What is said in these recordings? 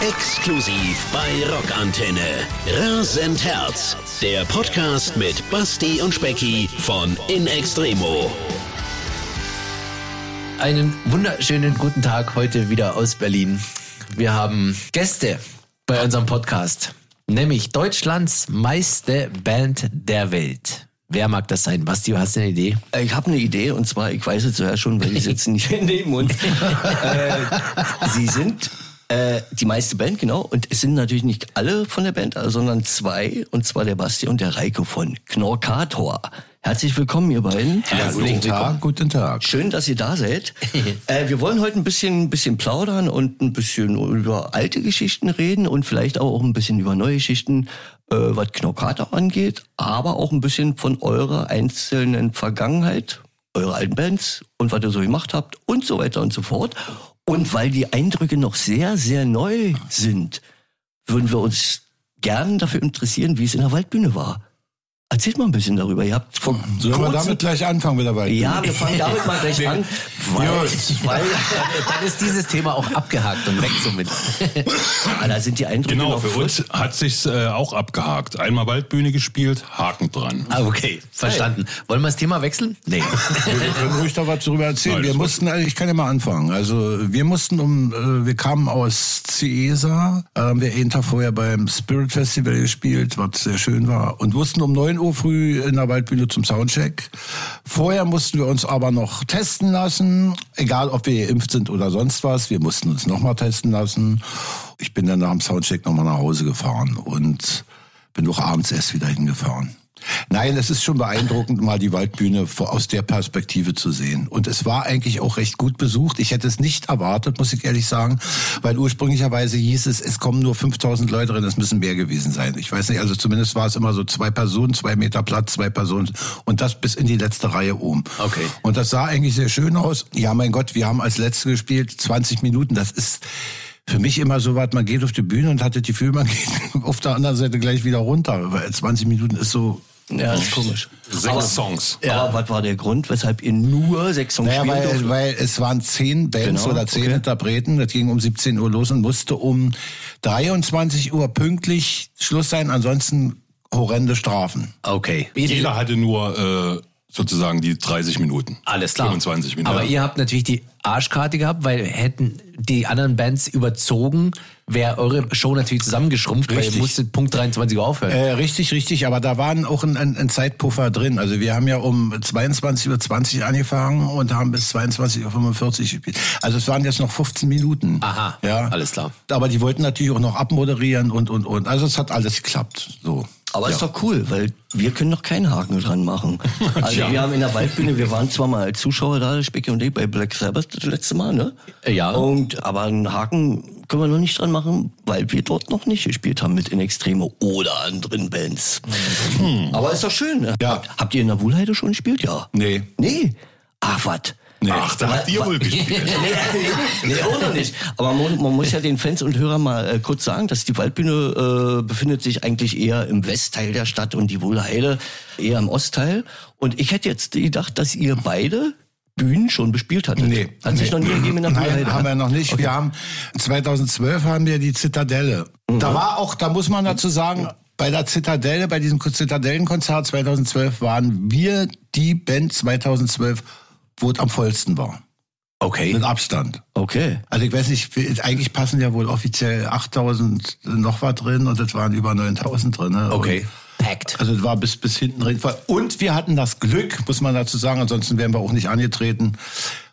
Exklusiv bei Rockantenne. Rasend Herz. Der Podcast mit Basti und Specki von In Extremo. Einen wunderschönen guten Tag heute wieder aus Berlin. Wir haben Gäste bei unserem Podcast, nämlich Deutschlands meiste Band der Welt. Wer mag das sein? Basti, hast du eine Idee? Äh, Ich habe eine Idee und zwar, ich weiß es zuerst schon, weil die sitzen hier neben uns. äh, sie sind äh, die meiste Band, genau. Und es sind natürlich nicht alle von der Band, sondern zwei. Und zwar der Basti und der Reiko von Knorkator. Herzlich willkommen, ihr beiden. guten Tag, guten Tag. Schön, dass ihr da seid. äh, wir wollen heute ein bisschen, ein bisschen plaudern und ein bisschen über alte Geschichten reden und vielleicht auch ein bisschen über neue Geschichten, äh, was Knorkator angeht, aber auch ein bisschen von eurer einzelnen Vergangenheit, eure alten Bands und was ihr so gemacht habt und so weiter und so fort. Und weil die Eindrücke noch sehr, sehr neu sind, würden wir uns gern dafür interessieren, wie es in der Waldbühne war. Erzählt mal ein bisschen darüber. Ihr habt vor Sollen wir damit gleich anfangen mit der Waldbühne? ja, wir fangen damit mal gleich an, weil, weil Dann ist dieses Thema auch abgehakt und weg somit. ah, da sind die Eindrücke Genau, noch für frisch. uns hat sich's äh, auch abgehakt. Einmal Waldbühne gespielt, Haken dran. Ah, okay, verstanden. Wollen wir das Thema wechseln? Nee. Wir können ruhig da was darüber erzählen. Nein, wir mussten, also ich kann ja mal anfangen. Also wir mussten um, äh, wir kamen aus Ciesa, äh, haben wir einen Tag vorher beim Spirit Festival gespielt, was sehr schön war, und mussten um 9 Uhr früh in der Waldbühne zum Soundcheck. Vorher mussten wir uns aber noch testen lassen, egal ob wir geimpft sind oder sonst was. Wir mussten uns nochmal testen lassen. Ich bin dann nach dem Soundcheck nochmal nach Hause gefahren und bin auch abends erst wieder hingefahren. Nein, es ist schon beeindruckend, mal die Waldbühne aus der Perspektive zu sehen. Und es war eigentlich auch recht gut besucht. Ich hätte es nicht erwartet, muss ich ehrlich sagen, weil ursprünglicherweise hieß es, es kommen nur 5000 Leute rein, es müssen mehr gewesen sein. Ich weiß nicht, also zumindest war es immer so zwei Personen, zwei Meter Platz, zwei Personen und das bis in die letzte Reihe oben. Okay. Und das sah eigentlich sehr schön aus. Ja, mein Gott, wir haben als Letzte gespielt, 20 Minuten, das ist für mich immer so was, man geht auf die Bühne und hat das Gefühl, man geht auf der anderen Seite gleich wieder runter. Weil 20 Minuten ist so, Ja, das ist komisch. Sechs Songs. Aber was war der Grund, weshalb ihr nur sechs Songs Naja, spielen weil, weil es waren zehn Bands Genau, oder zehn okay. Interpreten. Das ging um 17 Uhr los und musste um 23 Uhr pünktlich Schluss sein. Ansonsten horrende Strafen. Okay. Jeder hatte nur äh, sozusagen die 30 Minuten. Alles klar. 25 Minuten. Aber Ja. ihr habt natürlich die Arschkarte gehabt, weil hätten die anderen Bands überzogen, wäre eure Show natürlich zusammengeschrumpft, weil ihr Richtig. musstet Punkt 23 Uhr aufhören. Äh, richtig, richtig. Aber da waren auch ein, ein, ein Zeitpuffer drin. Also wir haben ja um 22.20 Uhr angefangen und haben bis 22.45 Uhr gespielt. Also es waren jetzt noch 15 Minuten. Aha, ja. alles klar. Aber die wollten natürlich auch noch abmoderieren und, und, und. Also es hat alles geklappt. So. Aber ist doch cool, weil wir können noch keinen Haken dran machen. Also wir haben in der Waldbühne, wir waren zwar mal als Zuschauer da, Specki und ich, bei Black Sabbath das letzte Mal, ne? Äh, ja. Und, aber einen Haken können wir noch nicht dran machen, weil wir dort noch nicht gespielt haben mit In Extremo oder anderen Bands. Aber ist doch schön. Ne? Ja. Habt, ihr in der Wuhlheide schon gespielt? Ja. Nee. Nee? Ach, was? Ach, da habt ihr wohl gespielt. nee, nee, nee, auch noch nicht. Aber man, man muss ja den Fans und Hörern mal äh, kurz sagen, dass die Waldbühne äh, befindet sich eigentlich eher im Westteil der Stadt und die Wohlheide eher im Ostteil. Und ich hätte jetzt gedacht, dass ihr beide Bühnen schon bespielt hattet. Nee. Hat sich noch nie ergeben in der Wohlheide. Nein, haben wir noch nicht. Wir haben 2012 haben wir die Zitadelle. Da war auch, da muss man dazu sagen, bei der Zitadelle, bei diesem Zitadellenkonzert 2012 waren wir die Band 2012, wo es am vollsten war. Okay. Mit Abstand. Okay. Also ich weiß nicht, eigentlich passen ja wohl offiziell 8000 noch was drin und es waren über 9000 drin. Ne? Okay. Und Packed. also es war bis, bis hinten drin. Und wir hatten das Glück, muss man dazu sagen, ansonsten wären wir auch nicht angetreten,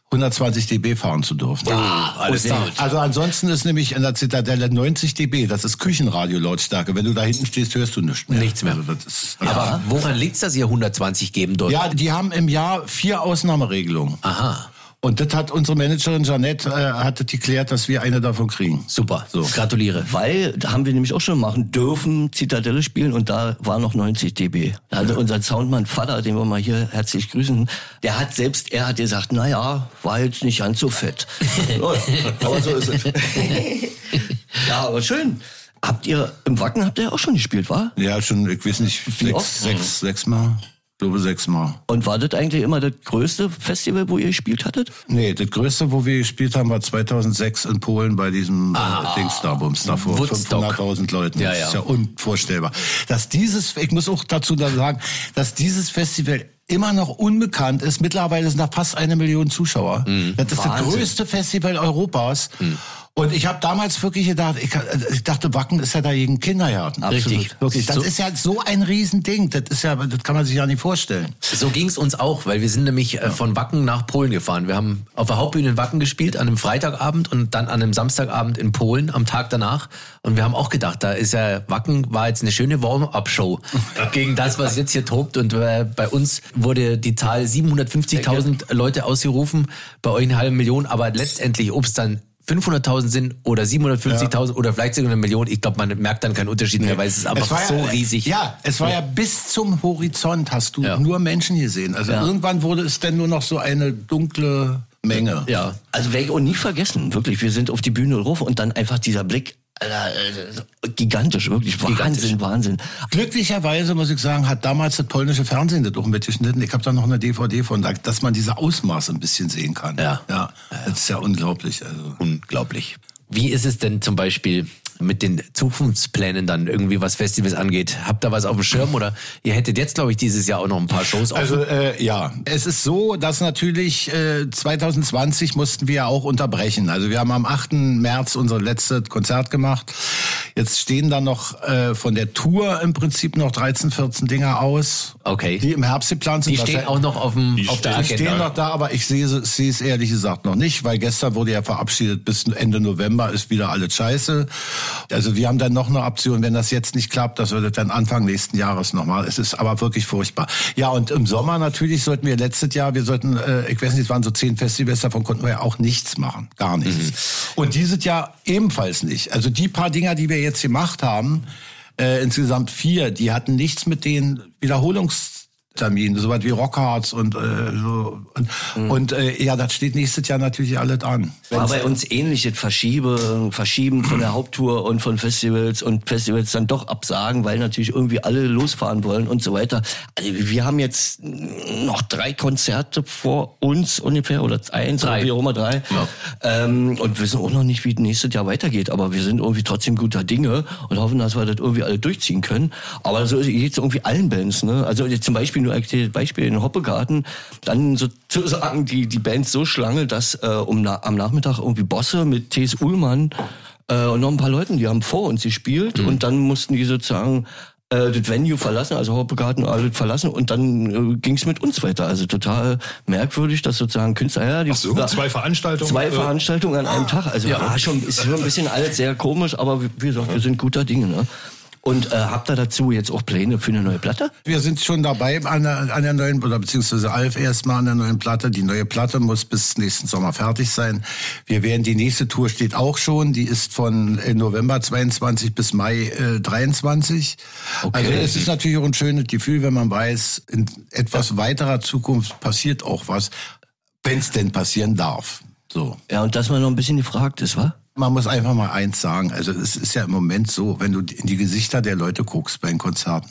120 dB fahren zu dürfen. Ja, alles Und, klar. Also ansonsten ist nämlich in der Zitadelle 90 dB, das ist Küchenradio-Lautstärke. Wenn du da hinten stehst, hörst du nichts mehr. Nichts mehr. Also das ist, Aber woran liegt's, dass ihr 120 geben dürft? ja, die haben im Jahr vier Ausnahmeregelungen. Aha. Und das hat unsere Managerin Janette äh, hat geklärt, dass wir eine davon kriegen. Super. So. Gratuliere. Weil, da haben wir nämlich auch schon machen dürfen, Zitadelle spielen und da war noch 90 dB. Da hatte unser Soundmann Vater, den wir mal hier herzlich grüßen, der hat selbst, er hat gesagt, na ja, war jetzt nicht ganz so fett. Ja, aber so ist es. ja, aber schön. Habt ihr, im Wacken habt ihr auch schon gespielt, war? Ja, schon, ich weiß nicht, Wie oft? sechs, sechs, sechs Mal. Ich glaube sechsmal. Und war das eigentlich immer das größte Festival, wo ihr gespielt hattet? Nee, das größte, wo wir gespielt haben, war 2006 in Polen bei diesem ah, äh, Dings da, Bums, da vor 500.000 Leuten. Ja, das ja. ist ja unvorstellbar. Dass dieses, ich muss auch dazu sagen, dass dieses Festival immer noch unbekannt ist. Mittlerweile sind da fast eine Million Zuschauer. Mhm. Das ist Wahnsinn. das größte Festival Europas. Mhm. Und ich habe damals wirklich gedacht, ich, ich, dachte, Wacken ist ja da gegen Kindergarten. Richtig. Wirklich. Das so, ist ja so ein Riesending. Das ist ja, das kann man sich ja nicht vorstellen. So ging's uns auch, weil wir sind nämlich äh, ja. von Wacken nach Polen gefahren. Wir haben auf der Hauptbühne in Wacken gespielt, an einem Freitagabend und dann an einem Samstagabend in Polen am Tag danach. Und wir haben auch gedacht, da ist ja, Wacken war jetzt eine schöne Warm-up-Show gegen das, was jetzt hier tobt. Und äh, bei uns wurde die Zahl 750.000 Leute ausgerufen, bei euch eine halbe Million. Aber letztendlich, ob es dann 500.000 sind oder 750.000 ja. oder vielleicht sogar eine Million, ich glaube, man merkt dann keinen Unterschied nee. mehr, weil es ist einfach es so ja, riesig. Ja, es war ja. ja bis zum Horizont hast du nur Menschen gesehen. Also irgendwann wurde es dann nur noch so eine dunkle Menge. Ja. Also werde ich auch nie vergessen, wirklich. Wir sind auf die Bühne rauf und dann einfach dieser Blick gigantisch, wirklich Wahnsinn, gigantisch. Wahnsinn. Glücklicherweise muss ich sagen, hat damals das polnische Fernsehen das auch mitgeschnitten. Ich habe da noch eine DVD von, dass man diese Ausmaße ein bisschen sehen kann. Ja, ja, das ist ja unglaublich. Also. Unglaublich. Wie ist es denn zum Beispiel mit den Zukunftsplänen dann irgendwie, was Festivals angeht? Habt ihr was auf dem Schirm oder ihr hättet jetzt, glaube ich, dieses Jahr auch noch ein paar Shows offen? Also äh, ja, es ist so, dass natürlich äh, 2020 mussten wir auch unterbrechen. Also wir haben am 8. März unser letztes Konzert gemacht. Jetzt stehen da noch äh, von der Tour im Prinzip noch 13, 14 Dinger aus. Okay. Die im Herbst geplant sind. Die stehen auch noch auf, dem, auf der Agenda. Die stehen noch da, aber ich sehe, sehe es ehrlich gesagt noch nicht, weil gestern wurde ja verabschiedet, bis Ende November ist wieder alles scheiße. Also wir haben dann noch eine Option, wenn das jetzt nicht klappt, das würde dann Anfang nächsten Jahres nochmal. Es ist aber wirklich furchtbar. Ja, und im Sommer natürlich sollten wir letztes Jahr, wir sollten, äh, ich weiß nicht, es waren so zehn Festivals, davon konnten wir ja auch nichts machen. Gar nichts. Mhm. Und dieses Jahr ebenfalls nicht. Also die paar Dinger, die wir jetzt gemacht haben, äh, insgesamt vier, die hatten nichts mit den Wiederholungs Termin, so weit wie Rockhards und äh, so. Und, mhm. und äh, ja, das steht nächstes Jahr natürlich alles an. War bei uns ähnlich, das Verschiebe, Verschieben von der Haupttour und von Festivals und Festivals dann doch absagen, weil natürlich irgendwie alle losfahren wollen und so weiter. Also wir haben jetzt noch drei Konzerte vor uns ungefähr oder eins drei. oder wie auch immer drei. Ja. Ähm, und wissen auch noch nicht, wie nächstes Jahr weitergeht. Aber wir sind irgendwie trotzdem guter Dinge und hoffen, dass wir das irgendwie alle durchziehen können. Aber so geht es irgendwie allen Bands. Ne? Also jetzt zum Beispiel nur ein Beispiel in Hoppegarten, dann sozusagen die, die Band so schlange, dass äh, um na, am Nachmittag irgendwie Bosse mit T.S. Ullmann äh, und noch ein paar Leuten, die haben vor uns gespielt mhm. und dann mussten die sozusagen äh, das Venue verlassen, also Hoppegarten alles verlassen und dann äh, ging es mit uns weiter. Also total merkwürdig, dass sozusagen Künstler, ja, die Ach so, zwei Veranstaltungen. Zwei äh, Veranstaltungen an einem ah, Tag. Also ja. war schon, ist schon ein bisschen alles sehr komisch, aber wie gesagt, wir sind guter Dinge. Ne? Und äh, habt ihr dazu jetzt auch Pläne für eine neue Platte? Wir sind schon dabei an der, an der neuen, oder beziehungsweise Alf erstmal an der neuen Platte. Die neue Platte muss bis nächsten Sommer fertig sein. Wir werden, die nächste Tour steht auch schon. Die ist von äh, November 22 bis Mai äh, 23. Okay. Also es ist natürlich auch ein schönes Gefühl, wenn man weiß, in etwas weiterer Zukunft passiert auch was, wenn es denn passieren darf. So. Ja, und dass man noch ein bisschen gefragt ist, wa? Man muss einfach mal eins sagen. Also es ist ja im Moment so, wenn du in die Gesichter der Leute guckst bei den Konzerten.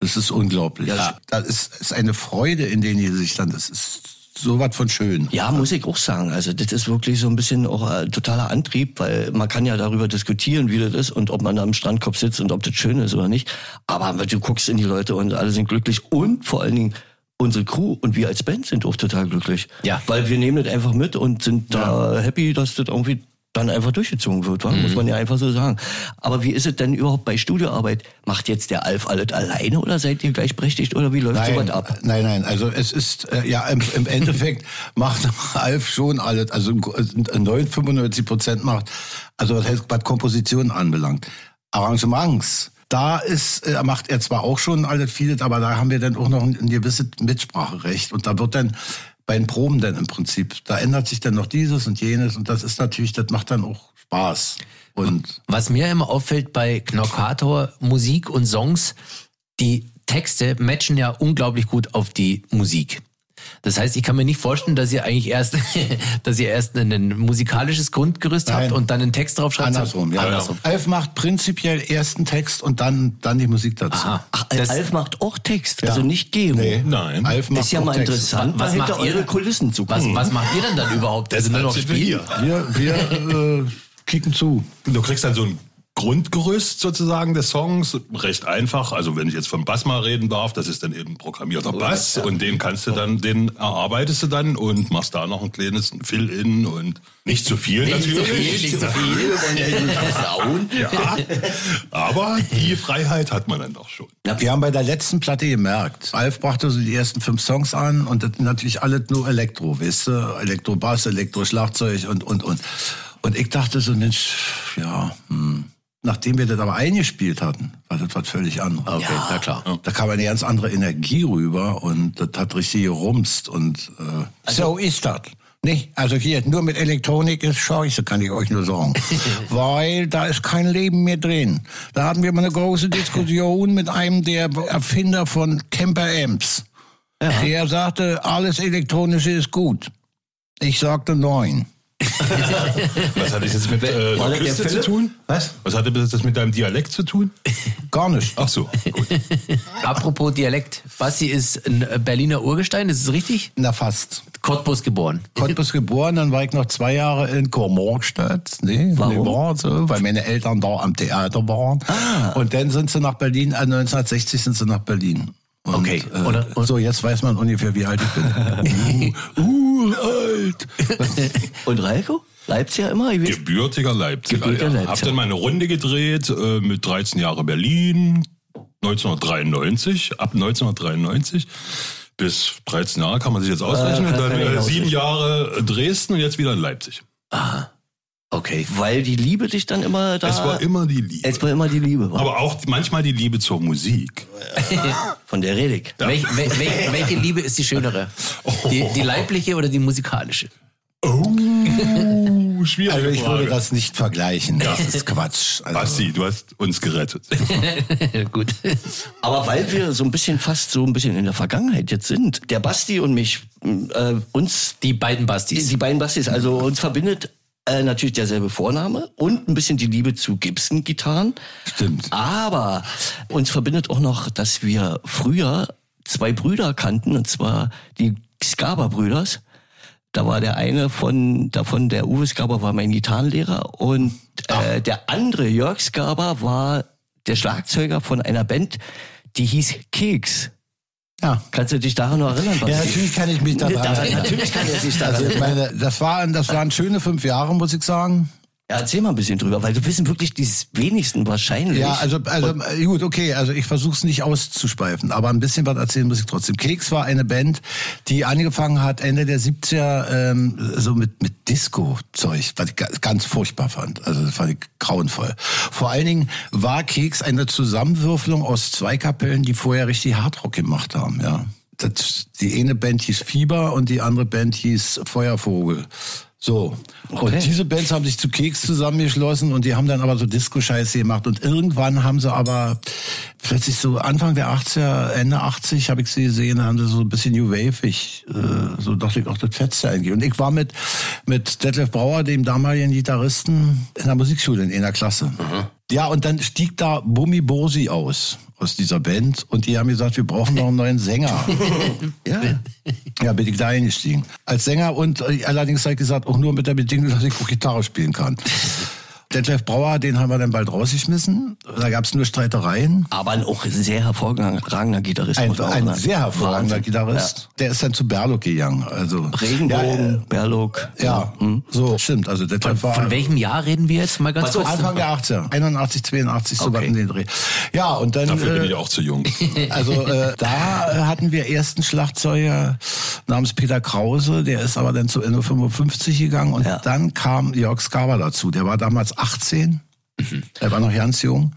Das ist unglaublich. Ja. Das ist, ist eine Freude in den Gesichtern. Das ist so was von schön. Ja, muss ich auch sagen. Also das ist wirklich so ein bisschen auch ein totaler Antrieb, weil man kann ja darüber diskutieren, wie das ist und ob man da am Strandkorb sitzt und ob das schön ist oder nicht. Aber du guckst in die Leute und alle sind glücklich und vor allen Dingen unsere Crew und wir als Band sind auch total glücklich. Ja. Weil wir nehmen das einfach mit und sind ja. da happy, dass das irgendwie dann einfach durchgezogen wird, mhm. muss man ja einfach so sagen. Aber wie ist es denn überhaupt bei Studioarbeit? Macht jetzt der Alf alles alleine oder seid ihr gleichberechtigt oder wie läuft nein, sowas ab? Nein, nein, also es ist, äh, ja, im, im Endeffekt macht Alf schon alles, also 95 Prozent macht, also was, heißt, was Kompositionen anbelangt. Arrangements, da ist, äh, macht er zwar auch schon alles vieles, aber da haben wir dann auch noch ein, ein gewisses Mitspracherecht und da wird dann bei den Proben dann im Prinzip. Da ändert sich dann noch dieses und jenes und das ist natürlich, das macht dann auch Spaß. Und was mir immer auffällt bei Knockator Musik und Songs, die Texte matchen ja unglaublich gut auf die Musik. Das heißt, ich kann mir nicht vorstellen, dass ihr eigentlich erst, dass ihr erst ein musikalisches Grundgerüst habt Nein. und dann einen Text drauf schreibt. Andersrum, ja. Andersrum. Alf macht prinzipiell erst einen Text und dann, dann die Musik dazu. Aha. Ach, Das- Alf macht auch Text, also nicht Gemo. Nee, Nein. Alf macht Ist ja auch mal Text. interessant, Was was hinter macht ihr? eure Kulissen zu Was, gucken. was macht ihr denn dann überhaupt? Also nur noch sind wir. Wir, wir äh, kicken zu. Du kriegst dann so ein Grundgerüst sozusagen des Songs, recht einfach. Also wenn ich jetzt vom Bass mal reden darf, das ist dann eben programmierter Bass und den kannst du dann, den erarbeitest du dann und machst da noch ein kleines Fill-In und nicht zu viel Nicht zu natürlich. viel, nicht zu viel. Ja, aber die Freiheit hat man dann doch schon. Wir haben bei der letzten Platte gemerkt, Alf brachte so die ersten fünf Songs an und das natürlich alles nur Elektro, weißt du? Elektro-Bass, Elektro-Schlagzeug und, und, und. Und ich dachte so, Mensch, ja, hm. Nachdem wir das aber eingespielt hatten, war das was völlig anderes. Okay, na klar. Da kam eine ganz andere Energie rüber und das hat richtig gerumst und äh, so ist das. Nicht? Also hier, nur mit Elektronik ist scheiße, kann ich euch nur sagen. Weil da ist kein Leben mehr drin. Da hatten wir mal eine große Diskussion mit einem der Erfinder von Kemper Amps. Der sagte, alles Elektronische ist gut. Ich sagte nein. Was hat das jetzt mit äh, der Küste zu tun? Was? Was hatte das mit deinem Dialekt zu tun? Gar nicht. Ach so, gut. Apropos Dialekt. Basti ist ein Berliner Urgestein, ist es richtig? Na fast. Cottbus geboren. Cottbus geboren, dann war ich noch zwei Jahre in Kormorstadt. Nee, Warum? War so, weil meine Eltern da am Theater waren. Und dann sind sie nach Berlin, äh, 1960 sind sie nach Berlin. Und, Okay. Äh, Und- und- so, jetzt weiß man ungefähr, wie alt ich bin. uh, uralt. Und Reiko? Leipziger immer? Gebürtiger Leipziger. Gebürtiger ja. Leipziger. Hab dann mal eine Runde gedreht äh, mit 13 Jahre Berlin, 1993, ab 1993 bis 13 Jahre kann man sich jetzt ausrechnen. Äh, dann äh, sieben. Jahre Dresden und jetzt wieder in Leipzig. Okay. Weil die Liebe dich dann immer da... Es war immer die Liebe. Es war immer die Liebe. War. Aber auch manchmal die Liebe zur Musik. Von der rede ich. Welch, wel, wel, welche Liebe ist die schönere? Die, die leibliche oder die musikalische? Oh, schwierige Also ich würde Frage. das nicht vergleichen. Das ist Quatsch. Also, Basti, du hast uns gerettet. Gut. Aber weil wir so ein bisschen fast so ein bisschen in der Vergangenheit jetzt sind, der Basti und mich, äh, uns, Die beiden Bastis. die beiden Bastis, also uns verbindet äh, natürlich derselbe Vorname und ein bisschen die Liebe zu Gibson-Gitarren. Stimmt. Aber uns verbindet auch noch, dass wir früher zwei Brüder kannten, und zwar die Skaber-Brüders. Da war der eine von davon, der Uwe Skaber war mein Gitarrenlehrer und äh, der andere, Jörg Skaber, war der Schlagzeuger von einer Band, die hieß Keks. Ja. Kannst du dich daran noch erinnern? Ja, natürlich kann ich mich daran erinnern. natürlich kann er sich daran Also ich meine, das waren, das waren schöne fünf Jahre, muss ich sagen. Erzähl mal ein bisschen drüber, weil du wissen wirklich die wenigsten wahrscheinlich. Ja, also, also äh, gut, okay, also ich versuche es nicht auszuspeifen, aber ein bisschen was erzählen muss ich trotzdem. Keks war eine Band, die angefangen hat Ende der 70er ähm, so mit, mit Disco-Zeug, was ich ga- ganz furchtbar fand. Also das fand ich grauenvoll. Vor allen Dingen war Keks eine Zusammenwürfelung aus zwei Kapellen, die vorher richtig Hardrock gemacht haben, ja. Das, die eine Band hieß Fieber und die andere Band hieß Feuervogel. So. Und diese Bands haben sich zu Keks zusammengeschlossen und die haben dann aber so Disco-Scheiße gemacht. Und irgendwann haben sie aber plötzlich so Anfang der 80er, Ende 80 habe ich sie gesehen, haben sie so ein bisschen New Wave-ig, äh, so dachte ich auch, das Fetste eigentlich. Und ich war mit, mit Detlef Brauer, dem damaligen Gitarristen, in der Musikschule in einer Klasse. Ja, und dann stieg da Bummi Bosi aus, aus dieser Band. Und die haben gesagt, wir brauchen noch einen neuen Sänger. ja. Ja, bin ich da eingestiegen. Als Sänger und äh, allerdings habe ich gesagt, auch nur mit der Bedingung, dass ich auch Gitarre spielen kann. Detlef Brauer, den haben wir dann bald rausgeschmissen. Da gab es nur Streitereien. Aber auch ein sehr hervorragender Gitarrist. Ein, ein sehr hervorragender Wahnsinn. Gitarrist. Der ist dann zu Berlock gegangen. Also Ja. Regenbogen, Berlock. Ja, ja so stimmt. Also Detlef war Von welchem Jahr reden wir jetzt mal ganz kurz? Anfang der 80er, 81, 82 so was in den Dreh. Ja, und dann Dafür bin äh, ich auch zu jung. Also äh, da äh, hatten wir ersten Schlagzeuger namens Peter Krause, der ist aber dann zu Ende 55 gegangen und Ja. dann kam Jörg Skaber dazu. Der war damals 18, er war noch ganz jung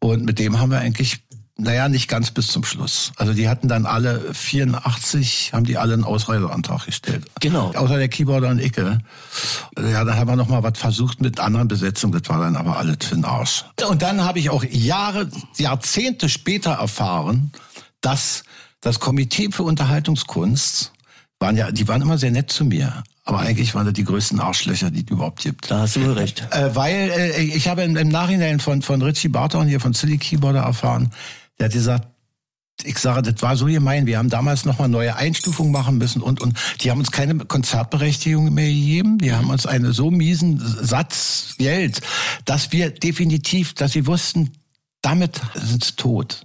und mit dem haben wir eigentlich naja, nicht ganz bis zum Schluss. Also die hatten dann alle 84, haben die alle einen Ausreiseantrag gestellt. Genau. Außer der Keyboarder und Icke. Ja, dann haben wir noch mal was versucht mit anderen Besetzungen. Das war dann aber alles für den Arsch. Und dann habe ich auch Jahre, Jahrzehnte später erfahren, dass das Komitee für Unterhaltungskunst waren ja, die waren immer sehr nett zu mir. Aber eigentlich waren das die größten Arschlöcher, die es überhaupt gibt. Da hast du wohl recht. Äh, weil äh, ich habe im, im Nachhinein von, von Richie Barton hier von Silly Keyboarder erfahren, der hat gesagt, ich sage, das war so gemein. Wir haben damals nochmal neue Einstufungen machen müssen und, und die haben uns keine Konzertberechtigung mehr gegeben. Die haben uns einen so miesen Satz Geld, dass wir definitiv, dass sie wussten, damit sind sie tot.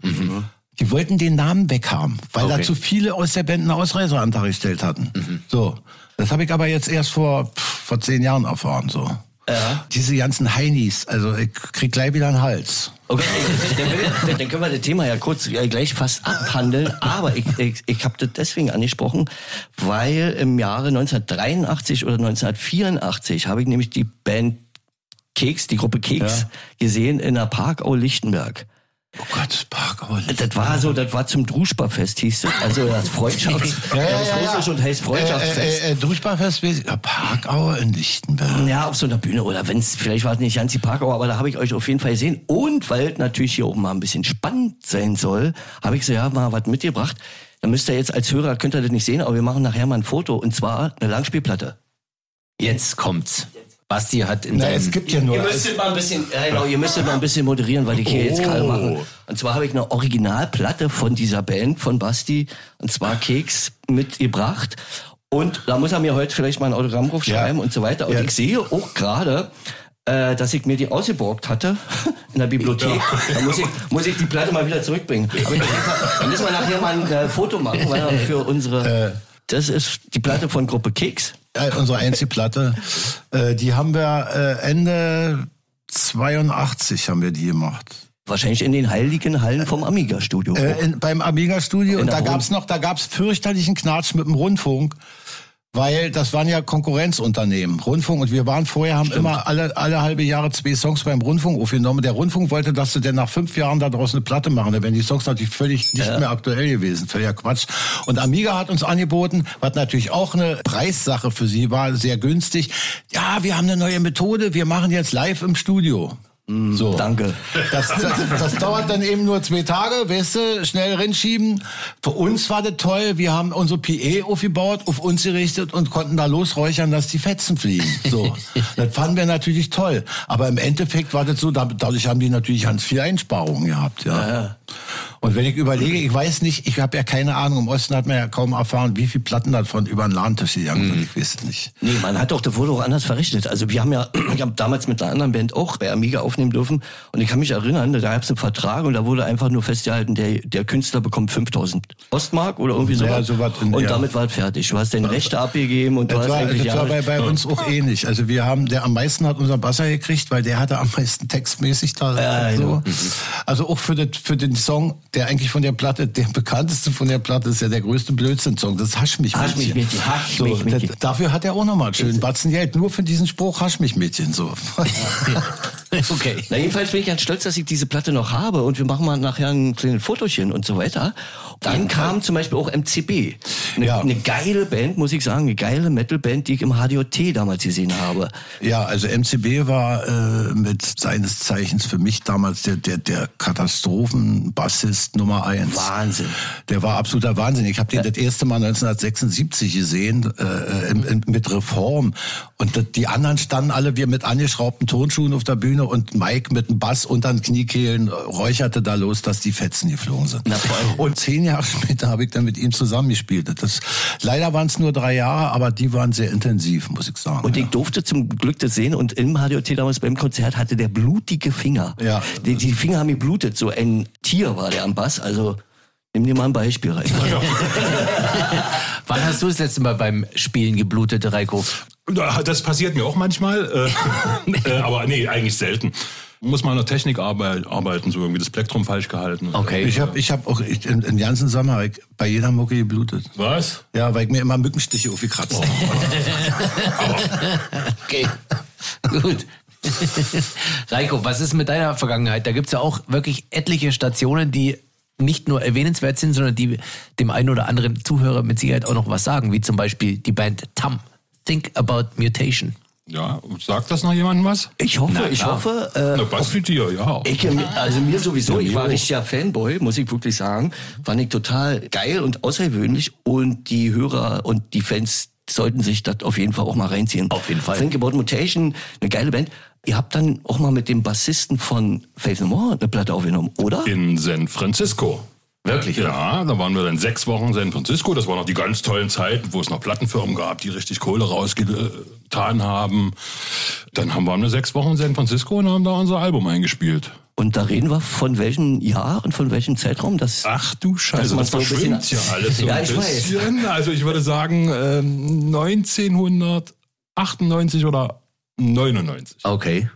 Die wollten den Namen weghaben, weil Okay. da zu viele aus der Band einen Ausreiseantrag gestellt hatten. So. Das habe ich aber jetzt erst vor, pff, vor zehn Jahren erfahren, so. Ja. Diese ganzen Heinis, also ich krieg gleich wieder einen Hals. Okay, dann, dann können wir das Thema ja kurz äh, gleich fast abhandeln. Aber ich, ich, ich habe das deswegen angesprochen, weil im Jahre 1983 oder 1984 habe ich nämlich die Band Keks, die Gruppe Keks, gesehen in der Parkau Lichtenberg. Oh Gott, Parkau. Das war so, das war zum Druschbarfest, hieß es. Also das Freundschafts... das Russisch und heißt Freundschaftsfest. Äh, äh, äh, Durchbarfest, ja, Parkau in Lichtenberg. Ja, auf so einer Bühne oder wenn's vielleicht war es nicht ganz die Parkau, aber da habe ich euch auf jeden Fall gesehen. Und weil es natürlich hier oben mal ein bisschen spannend sein soll, habe ich so ja mal was mitgebracht. Da müsst ihr jetzt als Hörer, könnt ihr das nicht sehen, aber wir machen nachher mal ein Foto und zwar eine Langspielplatte. Jetzt kommt's. Basti hat in Na, seinem... es gibt ja nur. Ihr müsstet mal ein bisschen, ja, genau, ihr müsstet mal ein bisschen moderieren, weil ich hier jetzt gerade mache. Und zwar habe ich eine Originalplatte von dieser Band von Basti und zwar Keks mitgebracht. Und da muss er mir heute vielleicht mal ein Autogramm draufschreiben Ja. und so weiter. Und Ja. ich sehe auch gerade, äh, dass ich mir die ausgeborgt hatte in der Bibliothek. Da muss ich, muss ich die Platte mal wieder zurückbringen. Aber ich, da müssen wir nachher mal ein äh, Foto machen, weil wir für unsere. Das ist die Platte von Gruppe Keks. Äh, unsere Einzelplatte, äh, die haben wir äh, Ende 82 haben wir die gemacht. Wahrscheinlich in den heiligen Hallen vom Amiga-Studio. Äh, in, beim Amiga Studio und da Rund- gab's noch, da gab's fürchterlichen Knatsch mit dem Rundfunk, weil das waren ja Konkurrenzunternehmen, Rundfunk und wir waren vorher haben immer alle alle halbe Jahre zwei Songs beim Rundfunk aufgenommen. Der Rundfunk wollte, dass sie denn nach fünf Jahren da draußen eine Platte machen, da wären die Songs natürlich völlig nicht mehr aktuell gewesen, völliger Quatsch. Und Amiga hat uns angeboten, was natürlich auch eine Preissache für sie war, sehr günstig. Ja, wir haben eine neue Methode, wir machen jetzt live im Studio. So. Danke. Das, das, das dauert dann eben nur zwei Tage, weißt du, schnell rinschieben. Für uns war das toll, wir haben unsere PE aufgebaut, auf uns gerichtet und konnten da losräuchern, dass die Fetzen fliegen. So. das fanden wir natürlich toll. Aber im Endeffekt war das so, da- dadurch haben die natürlich ganz viel Einsparungen gehabt. Ja. Und wenn ich überlege, ich weiß nicht, ich habe ja keine Ahnung, im Osten hat man ja kaum erfahren, wie viele Platten davon über den Ladentisch gegangen sind, ich weiß es nicht. Nee, man hat doch, das wurde auch anders verrichtet. Also wir haben ja, ich habe damals mit einer anderen Band auch bei Amiga aufnehmen dürfen und ich kann mich erinnern, da gab es einen Vertrag und da wurde einfach nur festgehalten, der, der Künstler bekommt 5000 Ostmark oder irgendwie sowas. Ja, sowas in- und ja. damit war es fertig. Du hast deine Rechte abgegeben und du Das hast war, eigentlich das war bei, bei uns auch ähnlich. Also wir haben, der am meisten hat unser Basser gekriegt, weil der hatte am meisten textmäßig da. Ja, so. Also auch für, das, für den Song, der eigentlich von der Platte, der bekannteste von der Platte ist ja der größte Blödsinn-Song. Das Hasch mich Hasch mich Mädchen. Mädchen, Hasch so, mich Mädchen. Dafür hat er auch nochmal einen schönen Batzen Geld. Nur für diesen Spruch Hasch mich Mädchen. So. okay. Na, jedenfalls bin ich ganz stolz, dass ich diese Platte noch habe und wir machen mal nachher ein kleines Fotochen und so weiter. Dann kam zum Beispiel auch MCB. Eine, Ja. eine geile Band, muss ich sagen, eine geile Metalband, die ich im HDOT damals gesehen habe. Ja, also MCB war äh, mit seines Zeichens für mich damals der, der, der Katastrophenbassist Nummer eins. Wahnsinn. Der war absoluter Wahnsinn. Ich habe den das erste Mal 1976 gesehen äh, in, in, mit Reform. Und das, die anderen standen alle wir mit angeschraubten Turnschuhen auf der Bühne und Mike mit einem Bass unter den Kniekehlen äh, räucherte da los, dass die Fetzen geflogen sind. Na. Und zehn Jahre später habe ich dann mit ihm zusammengespielt. Das, leider waren es nur drei Jahre, aber die waren sehr intensiv, muss ich sagen. Und ja. ich durfte zum Glück das sehen und im HDOT damals beim Konzert hatte der blutige Finger. Ja. Die, die Finger haben geblutet. So ein Tier war der am Bass. Also nimm dir mal ein Beispiel rein. Wann hast du das letzte Mal beim Spielen geblutet, Reiko? Das passiert mir auch manchmal, äh, äh, aber nee, eigentlich selten. Muss man an der Technik arbeit, arbeiten, so irgendwie das Plektrum falsch gehalten. Okay. Ich habe ich hab auch ich, in, in ganzen Sommer bei jeder Mucke geblutet. Was? Ja, weil ich mir immer Mückenstiche aufgekratzt habe. Okay. Gut. Reiko, was ist mit deiner Vergangenheit? Da gibt's ja auch wirklich etliche Stationen, die nicht nur erwähnenswert sind, sondern die dem einen oder anderen Zuhörer mit Sicherheit auch noch was sagen, wie zum Beispiel die Band Tam. Think About Mutation. Ja, sagt das noch jemandem was? Ich hoffe, Na ich klar. hoffe, äh, Na, Basti dir, ja. Ich, also mir sowieso, ich war richtiger Fanboy, muss ich wirklich sagen. Fand ich total geil und außergewöhnlich. Und die Hörer und die Fans sollten sich das auf jeden Fall auch mal reinziehen. Auf jeden Fall. Think About Mutation, eine geile Band. Ihr habt dann auch mal mit dem Bassisten von Faith No More eine Platte aufgenommen, oder? In San Francisco. Wirklich? Ja, da waren wir dann sechs Wochen in San Francisco. Das waren noch die ganz tollen Zeiten, wo es noch Plattenfirmen gab, die richtig Kohle rausgetan haben. Dann haben wir eine sechs Wochen in San Francisco und haben da unser Album eingespielt. Und da reden wir von welchem Jahr und von welchem Zeitraum? Das Ach du Scheiße, das ein verschwimmt bisschen- ja alles so Ja, ein ich weiß. bisschen. Also ich würde sagen ähm, 1998 oder 99. Okay.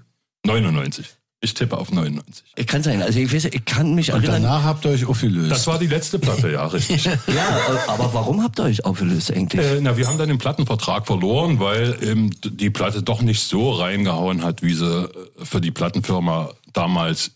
99. Ich tippe auf 99. kann sein. Also ich weiß, ich kann mich Und erinnern. danach habt ihr euch aufgelöst. Das war die letzte Platte, ja, richtig. Ja, aber warum habt ihr euch aufgelöst eigentlich? Äh, na, wir haben dann den Plattenvertrag verloren, weil ähm, die Platte doch nicht so reingehauen hat, wie sie äh, für die Plattenfirma damals.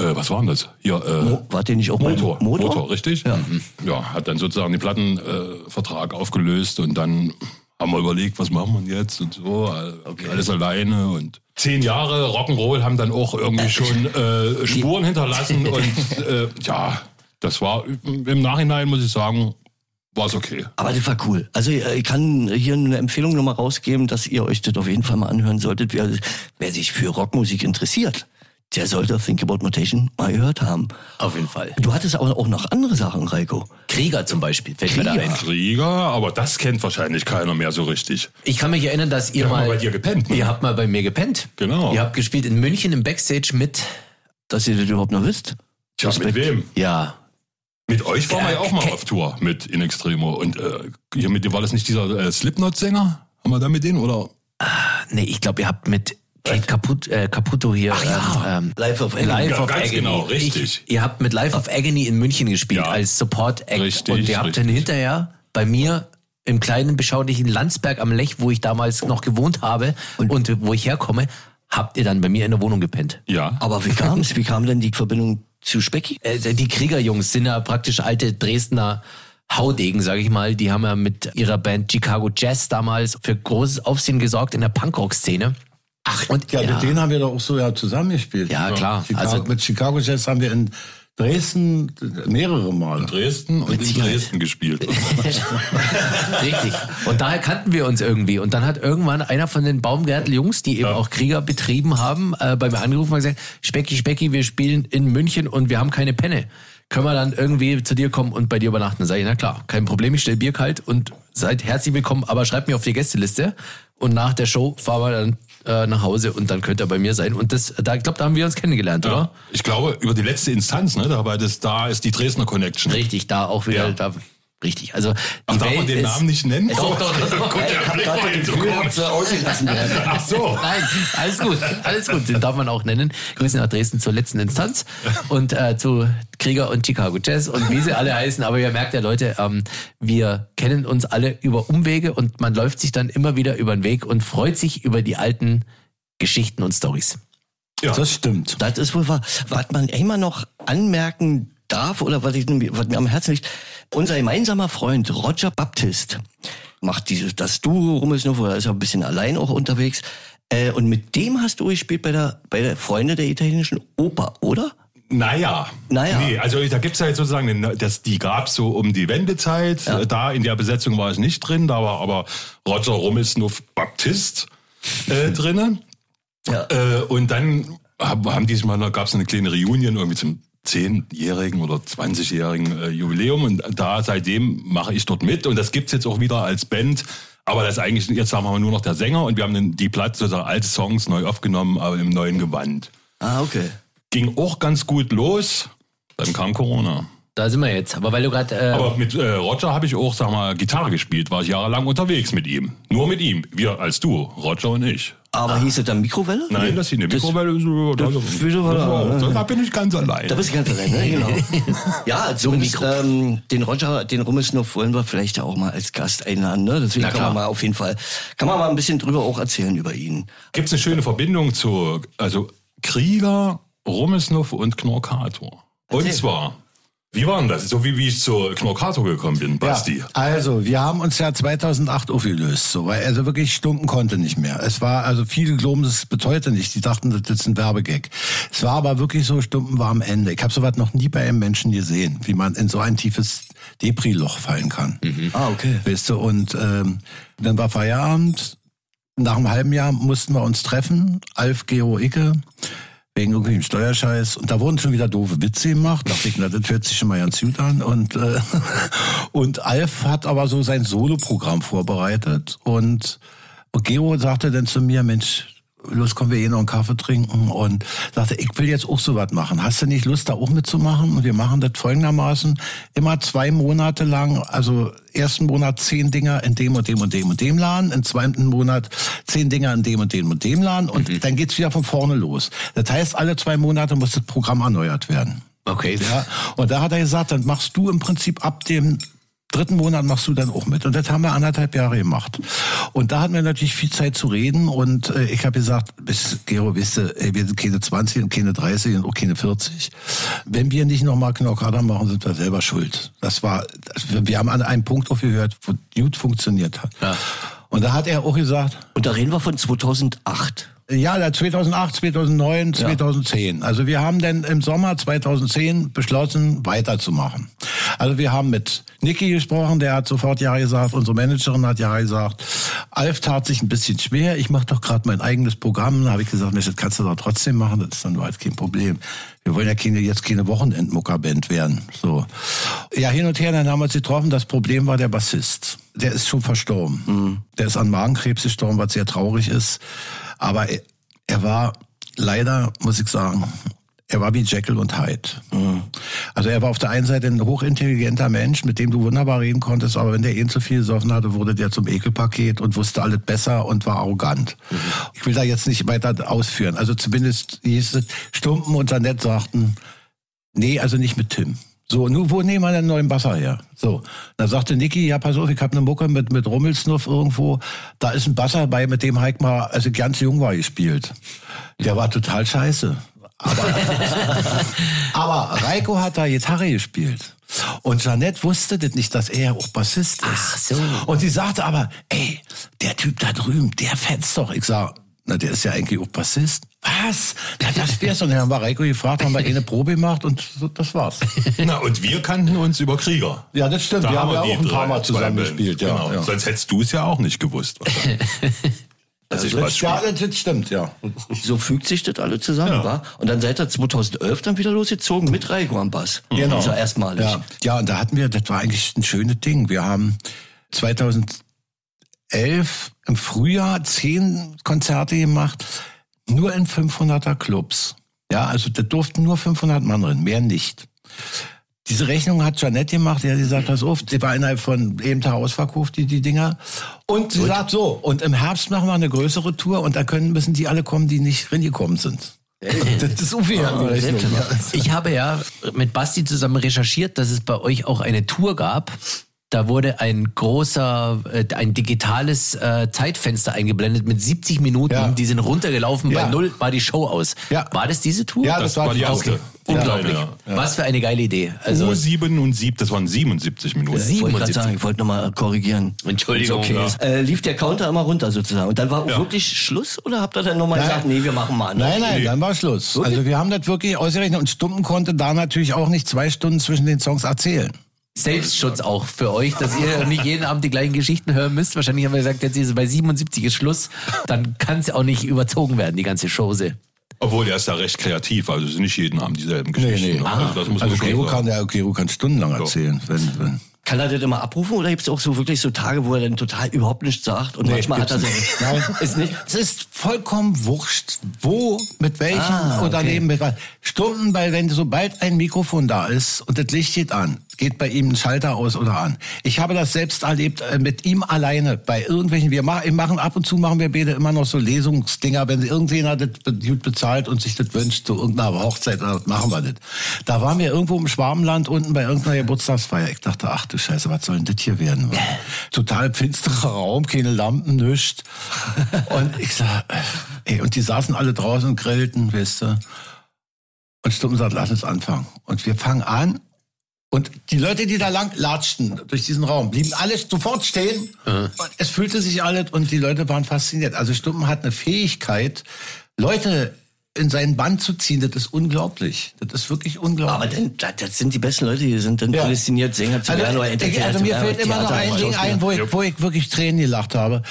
Äh, was war denn das? Hier, äh, Mo- Wart ihr nicht auch Motor. bei Motor? richtig? Ja. ja, hat dann sozusagen den Plattenvertrag äh, aufgelöst und dann haben wir überlegt, was machen wir jetzt und so. äh, Alles alleine und zehn Jahre Rock'n'Roll haben dann auch irgendwie schon äh, Spuren hinterlassen und äh, ja, das war im Nachhinein, muss ich sagen, war es okay. Aber das war cool. Also äh, ich kann hier eine Empfehlung nochmal rausgeben, dass ihr euch das auf jeden Fall mal anhören solltet. Wer, wer sich für Rockmusik interessiert, der sollte Think About Mutation mal gehört haben. Auf jeden Fall. Du hattest aber auch noch andere Sachen, Reiko. Krieger zum Beispiel, fällt mir da Krieger. ein. Krieger, aber das kennt wahrscheinlich keiner mehr so richtig. Ich kann mich erinnern, dass ihr Wir haben mal... mal bei dir gepennt, ne? Ihr habt mal bei mir gepennt. Genau. Ihr habt gespielt in München im Backstage mit... Dass ihr das überhaupt noch wisst. Tja, mit Respekt. wem? Ja, Mit euch waren wir ja auch mal auf Tour mit In Extremo. Und äh, hier mit dir war das nicht dieser äh, Slipknot-Sänger? Haben wir da mit denen oder? nee, ich glaube, ihr habt mit Kate Caput, äh, Caputo hier... ja. ähm, Life of Agony. Life Ja, of ganz Agony. genau, richtig. Ich, ihr habt mit Life of Agony in München gespielt Ja. als Support-Act. Richtig, Und ihr habt dann richtig. hinterher bei mir im kleinen, beschaulichen Landsberg am Lech, wo ich damals noch gewohnt habe und, wo ich herkomme, habt ihr dann bei mir in der Wohnung gepennt. Ja. Aber wie kam es? Wie kam denn die Verbindung zu Specky? Äh, die Kriegerjungs sind ja praktisch alte Dresdner Haudegen, sage ich mal. Die haben ja mit ihrer Band Chicago Jazz damals für großes Aufsehen gesorgt in der Punkrock-Szene. Ach, und ja, mit denen haben wir doch auch so ja zusammengespielt. Ja, klar. Chicago, Also- mit Chicago Jazz haben wir in Dresden mehrere Mal. Dresden und in Dresden gespielt. Richtig. Und daher kannten wir uns irgendwie. Und dann hat irgendwann einer von den Baumgärtel-Jungs, die eben auch Krieger betrieben haben, äh, bei mir angerufen und gesagt, Specki, Specki, wir spielen in München und wir haben keine Penne. Können wir dann irgendwie zu dir kommen und bei dir übernachten? Dann sage ich, na klar, kein Problem, ich stell Bier kalt und seid herzlich willkommen, aber schreibt mir auf die Gästeliste. Und nach der Show fahren wir dann äh, nach Hause und dann könnt ihr bei mir sein. Und das, da, ich glaube, da haben wir uns kennengelernt, Ja. oder? Ich glaube, über die letzte Instanz, ne? Dabei das, da ist die Dresdner Connection. Richtig, da auch wieder, Ja. da, richtig. Also, Ach, die darf man Welt den ist- Namen nicht nennen? Doch, doch, doch. Guck, der Blick war jetzt so ausgelassen werden. Ach so. Nein, alles gut, alles gut. Den darf man auch nennen. Grüße nach Dresden zur letzten Instanz und äh, zu Krieger und Chicago Jazz und wie sie alle heißen. Aber ihr merkt ja, Leute, ähm, wir kennen uns alle über Umwege und man läuft sich dann immer wieder über den Weg und freut sich über die alten Geschichten und Stories. Ja. Das stimmt. Das ist wohl wahr. Was man immer noch anmerken darf oder was, ich, was mir am Herzen liegt, unser gemeinsamer Freund Roger Baptist macht dieses, das Duo Rummelsnuff, er ist ja ein bisschen allein auch unterwegs. Äh, und mit dem hast du gespielt bei der, bei der Freunde der italienischen Oper, oder? Naja. Naja. Nee, also da gibt's ja jetzt sozusagen, das, die gab's so um die Wendezeit. Äh, Da in der Besetzung war es nicht drin, da war aber Roger Rummelsnuff Baptist äh, drinnen. Ja. Äh, und dann hab- haben die sich mal, da gab's eine kleine Reunion irgendwie zum 10-jährigen oder 20-jährigen äh, Jubiläum und da seitdem mache ich dort mit und das gibt's jetzt auch wieder als Band. Aber das ist eigentlich, jetzt haben wir nur noch der Sänger und wir haben den, die Platte, sozusagen alte Songs neu aufgenommen, aber im neuen Gewand. Ah, okay. Ging auch ganz gut los, dann kam Corona. Da sind wir jetzt. Aber weil du gerade äh, Aber mit äh, Roger habe ich auch, sag mal, Gitarre gespielt, war ich jahrelang unterwegs mit ihm. Nur mit ihm. Wir als Duo, Roger und ich. Aber hieß es dann Mikrowelle? Nein, das hier eine Mikrowelle. so, da, Mikrowelle, da, da bin ich ganz allein. Da bist du ganz allein, ne? Genau. ja, zumindest ähm, den Roger, den Rummelsnuff wollen wir vielleicht ja auch mal als Gast einladen. Ne? Deswegen Na kann klar. man mal auf jeden Fall, kann man mal ein bisschen drüber auch erzählen über ihn. Gibt es eine schöne Verbindung zu, also Krieger, Rummelsnuff und Knorkator. Und zwar, Wie war denn das? So wie, wie ich zu Knorkato gekommen bin, Basti. Ja, also, wir haben uns ja 2008 aufgelöst, so, weil also wirklich Stumpen konnte nicht mehr. Es war, also viele glauben es bis heute nicht. Die dachten, das ist ein Werbegag. Es war aber wirklich so, Stumpen war am Ende. Ich habe sowas noch nie bei einem Menschen gesehen, wie man in so ein tiefes Depri-Loch fallen kann. Ah, okay. Weißt du, und ähm, dann war Feierabend. Nach einem halben Jahr mussten wir uns treffen. Alf, Gero, Icke wegen irgendwelchen Steuerscheiß. Und da wurden schon wieder doofe Witze gemacht. Da dachte ich, na, das hört sich schon mal ganz gut an. Und, äh, und Alf hat aber so sein Soloprogramm vorbereitet. Und, und Gero sagte dann zu mir, Mensch, los, kommen wir eh noch einen Kaffee trinken. Und sagte, ich will jetzt auch so was machen. Hast du nicht Lust, da auch mitzumachen? Und wir machen das folgendermaßen. Immer zwei Monate lang, also ersten Monat zehn Dinger in dem und dem und dem und dem Laden, im zweiten Monat zehn Dinger in dem und dem und dem Laden und dann geht's wieder von vorne los. Das heißt, alle zwei Monate muss das Programm erneuert werden. Okay. Ja, und da hat er gesagt, dann machst du im Prinzip ab dem dritten Monat machst du dann auch mit. Und das haben wir anderthalb Jahre gemacht. Und da hatten wir natürlich viel Zeit zu reden. Und äh, ich habe gesagt, bis Gero, wisst ihr, ey, wir sind keine 20 und keine 30 und auch keine 40. Wenn wir nicht nochmal Knockader machen, sind wir selber schuld. Das war, wir haben an einem Punkt aufgehört, wo gut funktioniert hat. Ja. Und da hat er auch gesagt, Und da reden wir von 2008. ja, da 2008, 2009, 2010. Also wir haben dann im Sommer 2010 beschlossen, weiterzumachen. Also wir haben mit Niki gesprochen, der hat sofort Ja gesagt, unsere Managerin hat Ja gesagt. Alf tat sich ein bisschen schwer, ich mache doch gerade mein eigenes Programm. Da habe ich gesagt, Mensch, das kannst du doch trotzdem machen, das ist dann halt kein Problem. Wir wollen ja keine, jetzt keine Wochenendmuckerband werden. So. Ja, hin und her, dann haben wir uns getroffen. Das Problem war der Bassist. Der ist schon verstorben. Der ist an Magenkrebs gestorben, was sehr traurig ist. Aber er, war leider, muss ich sagen, er war wie Jekyll und Hyde. Also er war auf der einen Seite ein hochintelligenter Mensch, mit dem du wunderbar reden konntest, aber wenn der ihn zu viel gesoffen hatte, wurde der zum Ekelpaket und wusste alles besser und war arrogant. Ich will da jetzt nicht weiter ausführen. Also zumindest hieß es, Stumpen und Janett sagten, nee, also nicht mit Tim. So, nun, wo nehmen wir den neuen Basser her? So, da sagte Niki, ja, pass auf, ich habe eine Mucke mit, mit Rummelsnuff irgendwo. Da ist ein Basser bei, mit dem Heik mal, als ich ganz jung war, gespielt. Der war total scheiße. Aber, aber Reiko hat da Gitarre gespielt. Und Janette wusste das nicht, dass er auch Bassist ist. Ach so. Und sie sagte aber, ey, der Typ da drüben, der fetzt doch. Ich sag, na, der ist ja eigentlich auch Bassist. Was? Ja, das wär's. Und dann haben wir Reiko gefragt, haben wir eine Probe gemacht und so, das war's. Na, und wir kannten uns über Krieger. Ja, das stimmt. Da wir haben ja auch ein paar Mal zusammen gespielt. Ja, genau. ja. Sonst hättest du es ja auch nicht gewusst. wahrscheinlich. Dass ich was ja, spiele. das stimmt, ja. So fügt sich das alle zusammen, Ja. war. Und dann seid ihr 2011 dann wieder losgezogen mit Reiko am Bass. Genau. Das ist ja erstmalig. Ja, ja, und da hatten wir, das war eigentlich ein schönes Ding. Wir haben 2011 im Frühjahr zehn Konzerte gemacht, nur in 500er Clubs. Ja, also da durften nur 500 Mann drin, mehr nicht. Diese Rechnung hat Janette gemacht, die hat gesagt, pass auf, die war innerhalb von eben Tag ausverkauft, die, die Dinger. Und sie sagt so, und im Herbst machen wir eine größere Tour und da können, müssen die alle kommen, die nicht reingekommen sind. Das ist unfair. Ja. Ich habe ja mit Basti zusammen recherchiert, dass es bei euch auch eine Tour gab. Da wurde ein großer, äh, ein digitales äh, Zeitfenster eingeblendet mit 70 Minuten. Ja. Die sind runtergelaufen. Ja. Bei null war die Show aus. Ja. War das diese Tour? Ja, Das das war die erste. Okay. Unglaublich. Ja, ja. Was für eine geile Idee. Also, Uhr 7 und 7, das waren 77 Minuten. Ich wollte gerade 77. sagen, ich wollte nochmal korrigieren. Entschuldigung, Ist okay. ja. Äh, lief der Counter immer runter sozusagen. Und dann war wirklich Schluss oder habt ihr dann nochmal gesagt, nee, wir machen mal anders? Nein, nein, dann war Schluss. Also wir haben das wirklich ausgerechnet und Stumpen konnte da natürlich auch nicht zwei Stunden zwischen den Songs erzählen. Selbstschutz auch für euch, dass ihr nicht jeden Abend die gleichen Geschichten hören müsst. Wahrscheinlich haben wir gesagt, jetzt ist es bei 77 ist Schluss. Dann kann es ja auch nicht überzogen werden, die ganze Chose. Obwohl, der ist ja recht kreativ, also es sind nicht jeden Abend dieselben Geschichten. nee. Also, das muss Also man schon Gero kann, der, Gero kann stundenlang erzählen. Wenn, wenn. Kann er das immer abrufen oder gibt es auch so wirklich so Tage, wo er dann total überhaupt nichts sagt? Und manchmal hat er so. Nein, ist nicht. Es ist vollkommen wurscht, wo, mit welchem Ah, okay. Unternehmen, mit was. Stunden, weil wenn sobald ein Mikrofon da ist und das Licht geht an, geht bei ihm ein Schalter aus oder an. Ich habe das selbst erlebt äh, mit ihm alleine bei irgendwelchen. Wir machen, ab und zu machen wir beide immer noch so Lesungsdinger, wenn irgendjemand das gut bezahlt und sich das wünscht zu irgendeiner Hochzeit, dann machen wir das. Da waren wir irgendwo im Schwabenland unten bei irgendeiner Geburtstagsfeier. Ich dachte, ach du Scheiße, was soll denn das hier werden? Total finsterer Raum, keine Lampen, nichts. Und ich sag, ey, und die saßen alle draußen und grillten, weißt du. Und Stumm sagt, lass uns anfangen. Und wir fangen an Und die Leute, die da lang latschten durch diesen Raum, blieben alle sofort stehen. Und es fühlte sich alles und die Leute waren fasziniert. Also Stumpen hat eine Fähigkeit, Leute in seinen Band zu ziehen. Das ist unglaublich. Das ist wirklich unglaublich. Aber dann, das sind die besten Leute, die sind dann Ja. prädestiniert, Sänger zu Also, Entertainer also mir fällt immer noch ein Ding ein, wo ich, wo ich wirklich Tränen gelacht habe.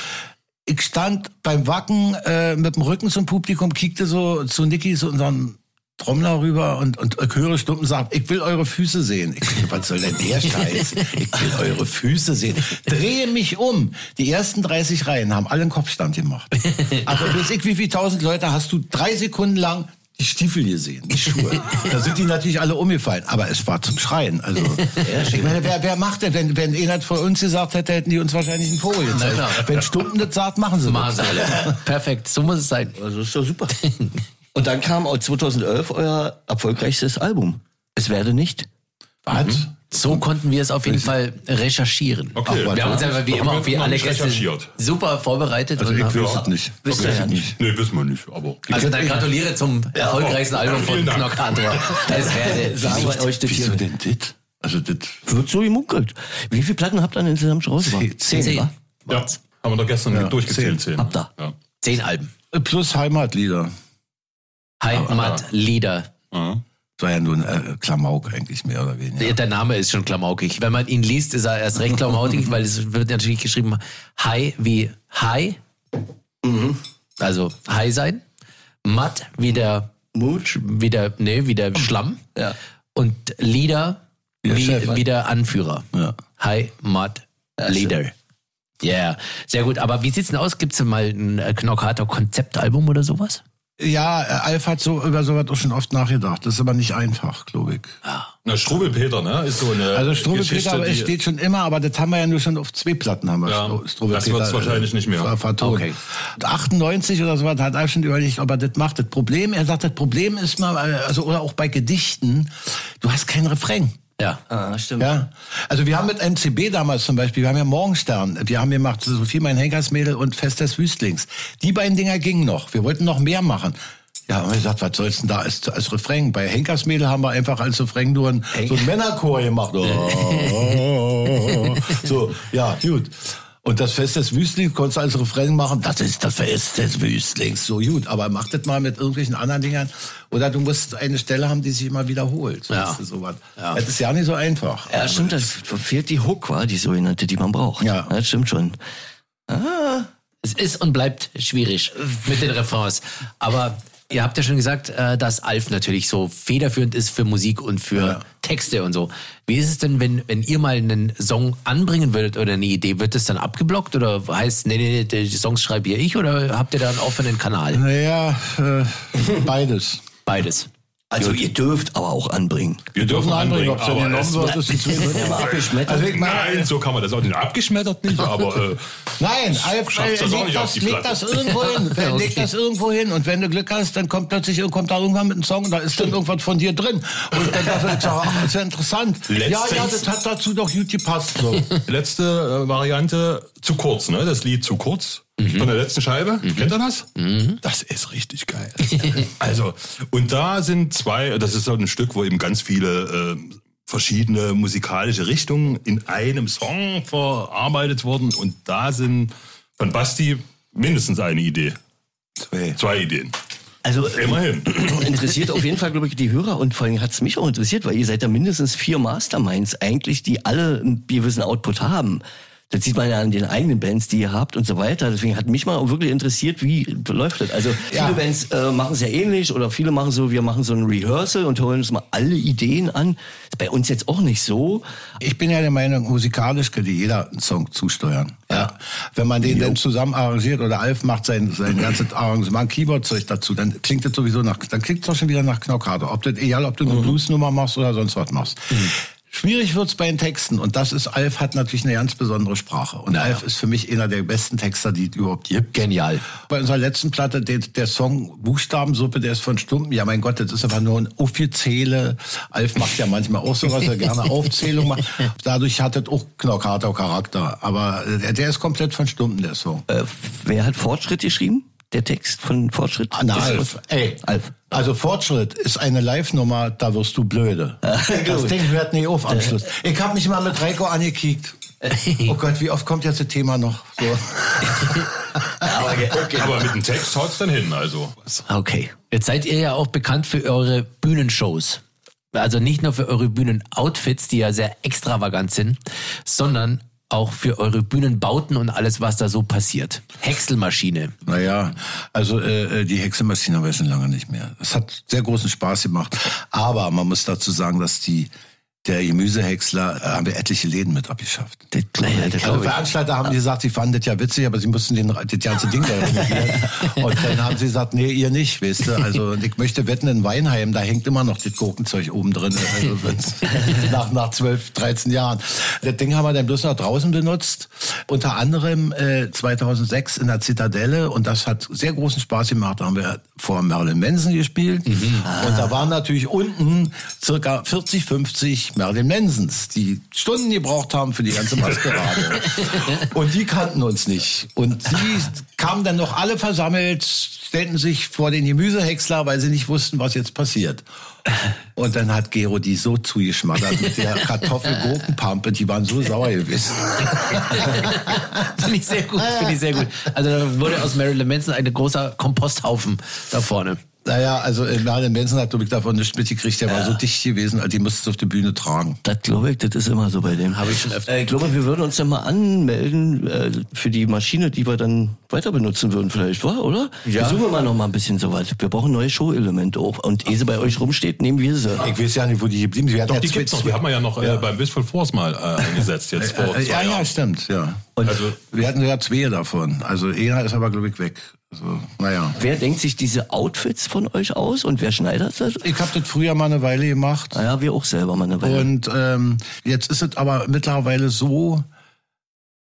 Ich stand beim Wacken äh, mit dem Rücken zum Publikum, kickte so zu Niki, so unseren Trommler rüber und, und ich höre Stumpen sagt, ich will eure Füße sehen. Ich was soll denn der Scheiß? Ich will eure Füße sehen. Drehe mich um. Die ersten 30 Reihen haben alle einen Kopfstand gemacht. Also weiß ich, wie viele tausend Leute hast du drei Sekunden lang die Stiefel gesehen, die Schuhe. da sind die natürlich alle umgefallen. Aber es war zum Schreien. Also, ich meine, wer, wer macht denn, wenn, wenn einer vor uns gesagt hätte, hätten die uns wahrscheinlich einen Vogel gezeigt. Wenn Stumpen das sagt, machen sie das. Perfekt, so muss es sein. Also ist doch super. Und dann kam auch 2011 euer erfolgreichstes Album. Es werde nicht. Was? So konnten wir es auf jeden Fall recherchieren. Okay. wir haben uns Ja. einfach wie immer wie alle Gäste super vorbereitet. Also und ich haben- wüsste es nicht. Wisst ihr ja nicht. Nee, wissen wir nicht, aber. also dann gratuliere zum erfolgreichsten Album von. Knockator. Es werde Sagen wir euch das Wieso hier. denn das? Also das Wird so gemunkelt. Wie viele Platten habt ihr denn insgesamt schon rausgebracht? Zehn. Zehn. Ja, haben wir doch gestern durchgezählt. Zehn. Habt ihr. Ja. Zehn Alben. plus Heimatlieder. Heimatlieder. Ja. Das war ja nur ein äh, Klamauk eigentlich mehr oder weniger. Der- Name ist schon klamaukig. Wenn man ihn liest, ist er erst recht klamaukig, weil es wird natürlich geschrieben High wie High. Also High sein. Matt wie der, Mutsch. wie der, nee, wie der Schlamm. Ja. Und Leader der wie, Chef. wie der Anführer. Ja. High Matt Leader. Ja, yeah. sehr gut. Aber wie sieht's denn aus? Gibt's denn mal ein äh, Knockator Konzeptalbum oder sowas? Ja, äh, Alf hat so über sowas auch schon oft nachgedacht. Das ist aber nicht einfach, glaube ich. Na, Struwelpeter, ne? Ist so eine. Also Strubelpeter, es die- steht schon immer, aber das haben wir ja nur schon auf zwei Platten haben wir Ja, das Strubelpeter, wird's wahrscheinlich nicht mehr. ver- Vertont. Okay. 98 oder so was hat Alf schon überlegt, ob er das macht. Das Problem, er sagt, das Problem ist mal, äh, also oder auch bei Gedichten, du hast keinen Refrain. Ja. Ah, stimmt. Ja, also wir haben mit MCB damals zum Beispiel, wir haben ja Morgenstern, wir haben gemacht Sophie, mein Henkersmädel und Fest des Wüstlings. Die beiden Dinger gingen noch. Wir wollten noch mehr machen. Ja, haben wir gesagt, was soll's denn da als, als Refrain? Bei Henkersmädel haben wir einfach als Refrain nur ein, so einen Männerchor gemacht. so, ja, gut. Und das Fest des Wüstlings konntest du als Refrain machen, das ist das Fest des Wüstlings, so gut. Aber mach das mal mit irgendwelchen anderen Dingern. Oder du musst eine Stelle haben, die sich immer wiederholt. So Ja. ist es sowas. Ja. Das ist ja nicht so einfach. Ja, stimmt, das fehlt die Hook, war die sogenannte, die man braucht. Ja. Das stimmt schon. Es ist und bleibt schwierig mit den Refrains. Aber ihr habt ja schon gesagt, äh, dass Alf natürlich so federführend ist für Musik und für Ja. Texte und so. Wie ist es denn, wenn, wenn ihr mal einen Song anbringen würdet oder eine Idee, wird das dann abgeblockt oder heißt, nee, nee, nee, die Songs schreibe ich oder habt ihr da einen offenen Kanal? Naja, äh, beides. Beides. Also ihr dürft aber auch anbringen. Wir dürfen anbringen, ob es dann genommen wird, ist ein Zwischen. abgeschmettert. Also ich meine, Nein, so kann man das auch nicht. Abgeschmettert nicht, aber äh, Nein, Alf, äh, das leg, das, leg das irgendwo hin. Wer- Okay. Leg das irgendwo hin. Und wenn du Glück hast, dann kommt plötzlich kommt da irgendwann mit einem Song und da ist dann irgendwas von dir drin. Und dann dachte ich, ach, das ist ja interessant. Ja, ja, Letztens- das hat dazu doch gut gepasst. So. letzte äh, Variante zu kurz, ne? Das Lied zu kurz. Von der letzten Scheibe. Kennt ihr das? Das ist richtig geil. also, und da sind zwei, das ist so ein Stück, wo eben ganz viele äh, verschiedene musikalische Richtungen in einem Song verarbeitet wurden. Und da sind von Basti mindestens eine Idee. Zwei. Zwei Ideen. Also Immerhin. interessiert auf jeden Fall, glaube ich, die Hörer und vor allem hat es mich auch interessiert, weil ihr seid ja mindestens vier Masterminds eigentlich, die alle einen gewissen Output haben. Das sieht man ja an den eigenen Bands, die ihr habt und so weiter. Deswegen hat mich mal wirklich interessiert, wie läuft das? Also viele Ja. Bands äh, machen es ja ähnlich oder viele machen so, wir machen so ein Rehearsal und holen uns mal alle Ideen an. Ist bei uns jetzt auch nicht so. Ich bin ja der Meinung, musikalisch könnte jeder einen Song zusteuern. Ja. Wenn man den dann zusammen arrangiert oder Alf macht sein, sein ganzes Arrangement, Keyboard-Zeug dazu, dann klingt das sowieso nach, dann klingt es doch schon wieder nach Knockator. Ob das, egal, ob du eine Bluesnummer machst oder sonst was machst. Schwierig wird's bei den Texten und das ist, Alf hat natürlich eine ganz besondere Sprache und Alf ist für mich einer der besten Texter, die es überhaupt gibt. Genial. Bei unserer letzten Platte, der, der Song Buchstabensuppe, der ist von Stumpen. Ja, mein Gott, das ist einfach nur ein Offizielle. Alf macht ja manchmal auch sowas, er gerne Aufzählung macht. Dadurch hat das auch Knockater Charakter. Aber äh, der, der ist komplett von Stumpen, der Song. Äh, wer hat Fortschritt geschrieben? Der Text von Fortschritt? Ah, Na, Alf, ey. Alf. Also Fortschritt ist eine Live-Nummer, da wirst du blöde. das Ding hört nie auf am Schluss. Ich habe mich mal mit Reiko angekickt. Oh Gott, wie oft kommt jetzt das Thema noch? So. aber, okay. aber mit dem Text haut's dann hin, also. Okay. Jetzt seid ihr ja auch bekannt für eure Bühnenshows. Also nicht nur für eure Bühnenoutfits, die ja sehr extravagant sind, sondern auch für eure Bühnenbauten und alles, was da so passiert. Häckselmaschine. Naja, also äh, die Häckselmaschine haben wir schon lange nicht mehr. Es hat sehr großen Spaß gemacht. Aber man muss dazu sagen, dass die der Gemüsehäcksler äh, haben wir etliche Läden mit abgeschafft. Das, naja, das also Veranstalter haben gesagt, sie fanden das ja witzig, aber sie mussten den, das ganze Ding da renovieren. Und dann haben sie gesagt, nee, ihr nicht, weißt du. Also ich möchte wetten, in Weinheim, da hängt immer noch das Gurkenzeug oben drin. Also nach, nach 12, 13 Jahren. Das Ding haben wir dann bloß noch draußen benutzt. Unter anderem äh, 2006 in der Zitadelle. Und das hat sehr großen Spaß gemacht. Da haben wir vor Marilyn Manson gespielt. Mhm. Und da waren natürlich unten circa 40, 50 Marilyn Mansons, die Stunden gebraucht haben für die ganze Maskerade. und die kannten uns nicht. Und die kamen dann noch alle versammelt, stellten sich vor den Gemüsehäcksler, weil sie nicht wussten, was jetzt passiert. Und dann hat Gero die so zugeschmattert mit der Kartoffel-Gurkenpampe, die waren so sauer gewesen. finde ich sehr gut, finde ich sehr gut. Also da wurde aus Marilyn Manson ein großer Komposthaufen da vorne. Naja, also äh, Merlin Benson hat, glaube ich, davon nichts mitgekriegt. Der ja. war so dicht gewesen, die musste es auf die Bühne tragen. Das glaube ich, das ist immer so bei dem. Habe ich schon öfter. Äh, ich glaube, wir würden uns dann mal anmelden äh, für die Maschine, die wir dann weiter benutzen würden vielleicht, war, oder? Ja. Versuchen wir mal noch mal ein bisschen so weit. Wir brauchen neue Show-Elemente auch. Und ehe sie bei euch rumsteht, nehmen wir sie. Ich weiß ja nicht, wo die geblieben sind. Doch, ja die gibt's doch. Die haben wir ja noch äh, ja. äh, beim Wistful Force mal äh, eingesetzt jetzt vor äh, Ja, ja, stimmt, ja. Und also, wir hatten ja zwei davon. Also einer ist aber, glaube ich, weg. Also, naja. Wer denkt sich diese Outfits von euch aus und wer schneidet das? Ich habe das früher mal eine Weile gemacht. Naja, wir auch selber mal eine Weile. Und ähm, jetzt ist es aber mittlerweile so,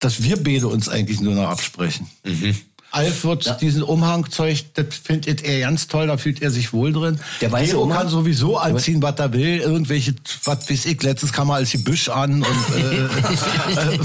dass wir beide uns eigentlich nur noch absprechen. Mhm. Alf wird ja. diesen Umhangzeug, das findet er ganz toll, da fühlt er sich wohl drin. Der weiße Gero kann sowieso anziehen, was er will. Irgendwelche, was weiß ich, letztens kam er als Gebüsch an und äh, äh,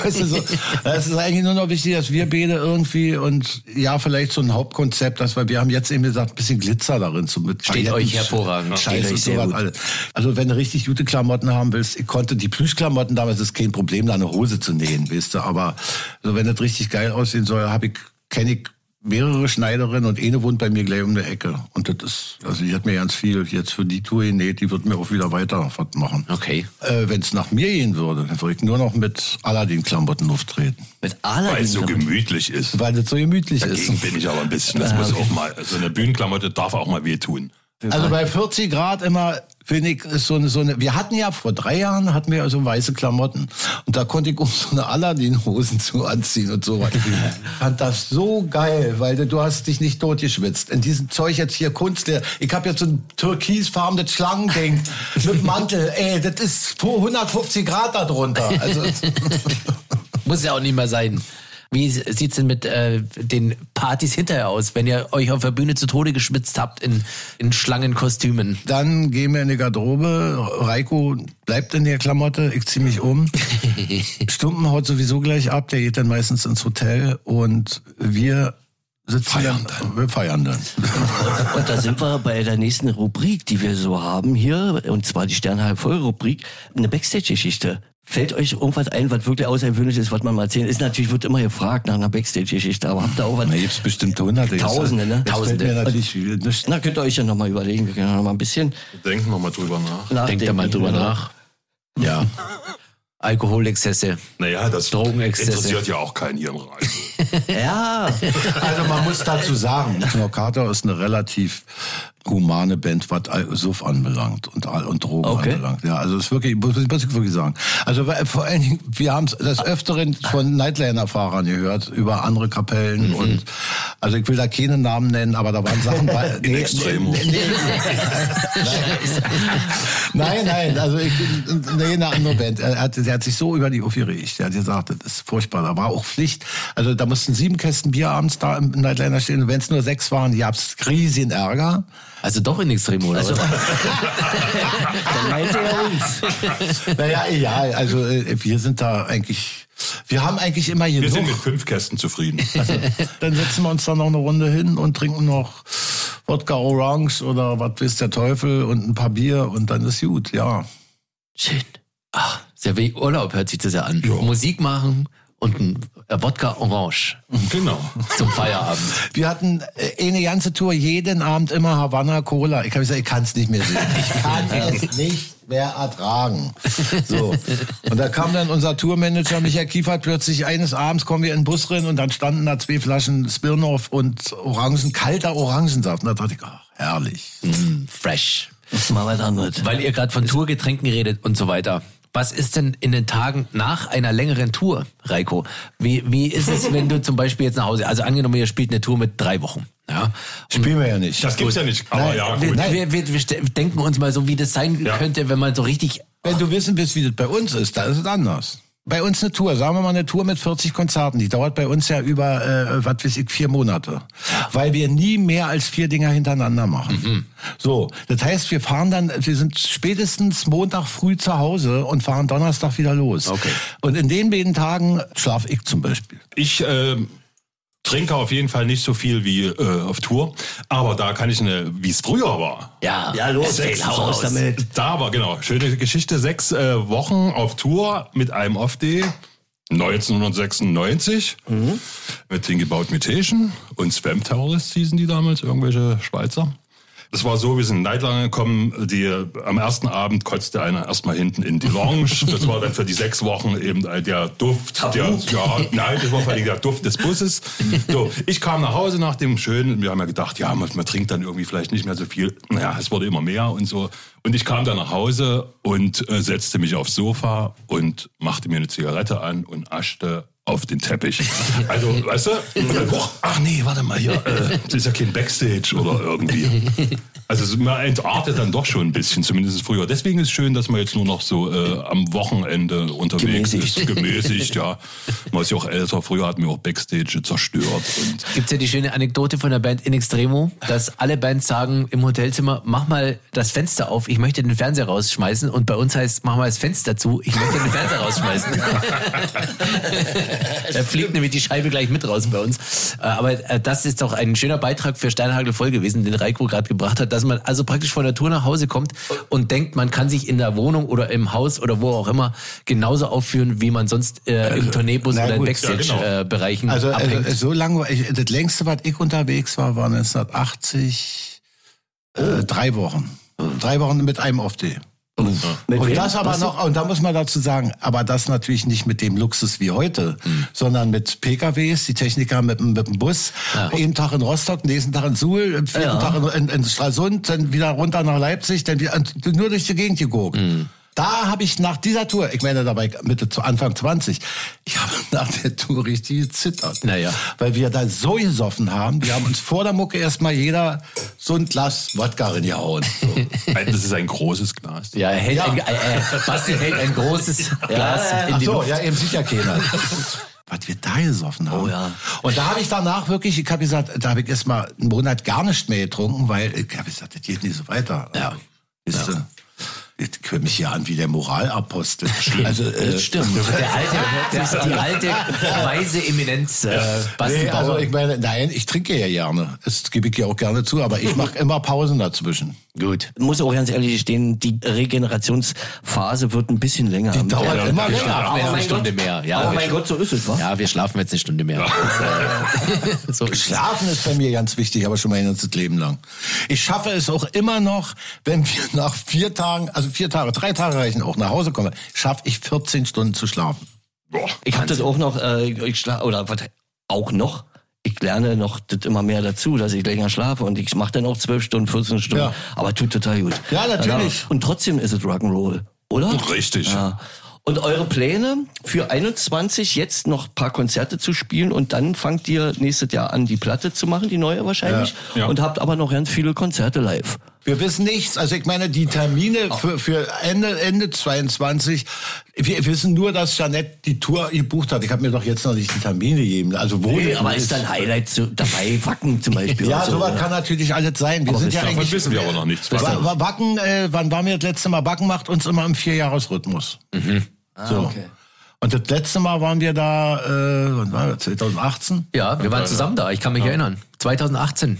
weißt du, so, es ist eigentlich nur noch wichtig, dass wir beide irgendwie und ja, vielleicht so ein Hauptkonzept, dass wir, wir haben jetzt eben gesagt, ein bisschen Glitzer darin zu mit. Steht euch hervorragend. Scheiße, Steht sowas Also wenn du richtig gute Klamotten haben willst, ich konnte die Plüschklamotten damals ist kein Problem, da eine Hose zu nähen, weißt du, aber also wenn das richtig geil aussehen soll, habe ich kenne ich mehrere Schneiderinnen und eine wohnt bei mir gleich um die Ecke. Und das ist, also die hat mir ganz viel jetzt für die Tour genäht, die wird mir auch wieder weiter was machen. Okay. Äh, Wenn es nach mir gehen würde, dann würde ich nur noch mit Aladdin-Klamotten auftreten. Mit Aladdin? Weil es so gemütlich ist. Weil es so gemütlich Dagegen ist. bin ich aber ein bisschen, das muss auch mal, so eine Bühnenklamotte darf auch mal wehtun. Also bei 40 Grad immer, finde ich, ist so eine, so eine, wir hatten ja vor drei Jahren, hatten wir also weiße Klamotten. Und da konnte ich uns so eine Aladdin-Hosen zu anziehen und so weiter. Ich fand das so geil, weil du hast dich nicht totgeschwitzt. In diesem Zeug jetzt hier Kunst, ich habe jetzt so ein türkisfarbenes Schlangending mit Mantel. Ey, das ist 150 Grad da drunter. Also, Muss ja auch nicht mehr sein. Wie sieht's denn mit äh, den Partys hinterher aus, wenn ihr euch auf der Bühne zu Tode geschwitzt habt in, in Schlangenkostümen? Dann gehen wir in die Garderobe. Reiko bleibt in der Klamotte, ich zieh mich um. Stumpen haut sowieso gleich ab, der geht dann meistens ins Hotel und wir sitzen feiern dann. Wir feiern dann. Und da sind wir bei der nächsten Rubrik, die wir so haben hier, und zwar die Sternhalb voll Rubrik, eine Backstage-Geschichte. Fällt euch irgendwas ein, was wirklich außergewöhnlich ist, was man mal erzählen? Ist natürlich, wird immer gefragt nach einer Backstage-Geschichte, aber habt ihr auch was? Da gibt's bestimmt hunderte. Tausende, ne? Tausende. Nicht. Na, könnt ihr euch ja noch mal überlegen. Wir können noch mal ein bisschen. Denken wir mal drüber nach. Denkt ihr mal drüber nach. Ja. Alkoholexzesse. Naja, das Drogenexzesse. interessiert ja auch keinen hier im Radio. ja. Also man muss dazu sagen, Knorr Carter ist eine relativ humane Band, was Suff anbelangt und, und Drogen okay. anbelangt. Ja, also das ist wirklich, muss ich wirklich sagen. Also vor allen Dingen, wir haben es des Öfteren von Nightliner-Fahrern gehört, über andere Kapellen mhm. und also ich will da keine Namen nennen, aber da waren Sachen bei. nee, Extremo. Nee, nee, nein, nein, also ich, nee, eine andere Band. Er hat, der hat sich so über die aufgeregt. Er hat gesagt, das ist furchtbar. Da war auch Pflicht. Also da mussten sieben Kästen Bier abends da im Nightliner stehen. Und wenn es nur sechs waren, gab es riesigen Ärger. Also doch in Extremo, oder? Also, Dann meinte er uns. naja, ja, also äh, wir sind da eigentlich Wir haben eigentlich immer Wir sind mit genug. fünf Kästen zufrieden. Dann setzen wir uns dann noch eine Runde hin und trinken noch Wodka Orange oder was weiß der Teufel und ein paar Bier und dann ist gut, ja. Schön. Ach, sehr wie Urlaub hört sich das ja an. Musik machen und ein äh, Wodka Orange genau. zum Feierabend. Wir hatten äh, eine ganze Tour, jeden Abend immer Havanna Cola. Ich habe gesagt, ich kann es nicht mehr sehen. Ich kann es nicht mehr ertragen. So. Und da kam dann unser Tourmanager Michael Kiefert plötzlich eines Abends kommen wir in den Bus rein und dann standen da zwei Flaschen Smirnoff und Orangen, kalter Orangensaft. Und da dachte ich, ach, herrlich. Mm, fresh. Das ist mal was anderes. Weil ihr gerade von Tourgetränken redet und so weiter. Was ist denn in den Tagen nach einer längeren Tour, Reiko? Wie, wie ist es, wenn du zum Beispiel jetzt nach Hause, also angenommen, ihr spielt eine Tour mit drei Wochen, ja? Spielen wir ja nicht. Das gibt's ja nicht. Aber Nein, ja, Wir, gut. wir, wir, wir denken uns mal so, wie das sein Ja. könnte, wenn man so richtig Wenn du wissen willst, wie das bei uns ist, da ist es anders. Bei uns eine Tour, sagen wir mal eine Tour mit 40 Konzerten, die dauert bei uns ja über, äh, was weiß ich, vier Monate. Weil wir nie mehr als vier Dinger hintereinander machen. So, das heißt, wir fahren dann, wir sind spätestens Montag früh zu Hause und fahren Donnerstag wieder los. Okay. Und in den beiden Tagen schlaf ich zum Beispiel. Ich ähm, trinke auf jeden Fall nicht so viel wie äh, auf Tour. Aber da kann ich eine, wie es früher war. Ja, Ja, los, hau raus damit. Da war, genau, schöne Geschichte. Sechs äh, Wochen auf Tour mit einem Off-Day. 1996 mit Think About Mutation und Spam Terrorists hießen die damals, irgendwelche Schweizer. Das war so, wir sind in Nightliner gekommen, die, am ersten Abend kotzte einer erstmal hinten in die Lounge. Das war dann für die sechs Wochen eben der Duft. Der, ja, nein, das war vor allem der Duft des Busses. So, ich kam nach Hause nach dem schönen, wir haben ja gedacht, ja, man, man trinkt dann irgendwie vielleicht nicht mehr so viel. Naja, es wurde immer mehr und so. Und ich kam dann nach Hause und äh, setzte mich aufs Sofa und machte mir eine Zigarette an und aschte auf den Teppich. Also, weißt du? Oh, ach nee, warte mal hier, äh, das ist ja kein Backstage oder irgendwie. Also es- man entartet dann doch schon ein bisschen, zumindest früher. Deswegen ist es schön, dass man jetzt nur noch so äh, am Wochenende unterwegs Gemäßigt. ist. Gemäßigt, ja. Man ist ja auch älter. Früher hatten wir auch Backstage zerstört. Und Gibt's ja die schöne Anekdote von der Band In Extremo, dass alle Bands sagen im Hotelzimmer, mach mal das Fenster auf, ich möchte den Fernseher rausschmeißen. Und bei uns heißt, mach mal das Fenster zu, ich möchte den Fernseher rausschmeißen. da fliegt nämlich die Scheibe gleich mit raus bei uns. Äh, Aber äh, das ist doch ein schöner Beitrag für Steinhagel voll gewesen, den Reiko gerade gebracht hat, dass man also praktisch von der Tour nach Hause kommt und denkt, man kann sich in der Wohnung oder im Haus oder wo auch immer genauso aufführen, wie man sonst äh, im Tourneebus na oder in gut, ja, genau. Backstage-Bereichen Also, abhängt. also so lange, war ich, das längste, was ich unterwegs war, war 1980, äh, drei Wochen. Drei Wochen mit einem Off-Day. Und das aber Was? noch, und da muss man dazu sagen, aber das natürlich nicht mit dem Luxus wie heute, sondern mit PKWs, die Techniker mit, dem- mit dem Bus, jeden Tag in Rostock, nächsten Tag in Suhl, am vierten Ja. Tag in, in, in Stralsund, dann wieder runter nach Leipzig, dann wieder, nur durch die Gegend geguckt. Da habe ich nach dieser Tour, ich meine dabei Mitte zu Anfang 20, ich habe nach der Tour richtig gezittert. Naja. Weil wir da so gesoffen haben, wir haben uns vor der Mucke erstmal jeder so ein Glas Wodka reingehauen. So. das ist ein großes Glas. Ja, er hält Ja. Ein, äh, äh, Basti hält ein großes Glas in Ach die so, Luft. ja, eben sicher keiner. Was wir da gesoffen haben. Oh ja. Und da habe ich danach wirklich, ich habe gesagt, da habe ich erst mal einen Monat gar nicht mehr getrunken, weil ich habe gesagt, das geht nicht so weiter. Ja. Ist, ja. Ich höre mich hier an wie der Moralapostel. Also, äh, Das stimmt. Der alte, der, die alte weise Eminenz, äh, Nee, also ich meine, nein, ich trinke ja gerne. Das gebe ich ja auch gerne zu, aber ich mache immer Pausen dazwischen. Gut. muss auch ganz ehrlich stehen, die Regenerationsphase wird ein bisschen länger. Die dauert Ja, immer wir länger. Schlafen wir jetzt mein eine Stunde mehr. Ja, wir, mein Gott, so ist es, wa? ja, wir schlafen jetzt eine Stunde mehr. so ist. Schlafen ist bei mir ganz wichtig, aber schon mein ganzes Leben lang. Ich schaffe es auch immer noch, wenn wir nach vier Tagen, also vier Tage, drei Tage reichen, auch nach Hause kommen, schaffe ich 14 Stunden zu schlafen. Boah. Ich habe das auch noch, äh, ich schla oder was, auch noch. Ich lerne noch das immer mehr dazu, dass ich länger schlafe und ich mache dann auch 12 Stunden, 14 Stunden. Ja. Aber tut total gut. Ja, natürlich. Und trotzdem ist es Rock'n'Roll, oder? Richtig. Ja. Und eure Pläne für 21 jetzt noch ein paar Konzerte zu spielen und dann fangt ihr nächstes Jahr an, die Platte zu machen, die neue wahrscheinlich. Ja. Ja. Und habt aber noch ganz viele Konzerte live. Wir wissen nichts. Also ich meine, die Termine für, für Ende, Ende 22, wir wissen nur, dass Jeanette die Tour gebucht hat. Ich habe mir doch jetzt noch nicht die Termine gegeben. Also wo Nee, aber ist dann Highlight zu, dabei, Wacken zum Beispiel. Ja, so, sowas oder? kann natürlich alles sein. Wir Aber sind ja davon eigentlich, wissen wir aber noch nichts. Wa- Wa- Wacken, äh, wann waren wir das letzte Mal? Wacken macht uns immer im Vierjahresrhythmus. So. okay. Und das letzte Mal waren wir da, äh, wann war das, 2018? Ja, wir waren zusammen da. Ich kann mich erinnern. 2018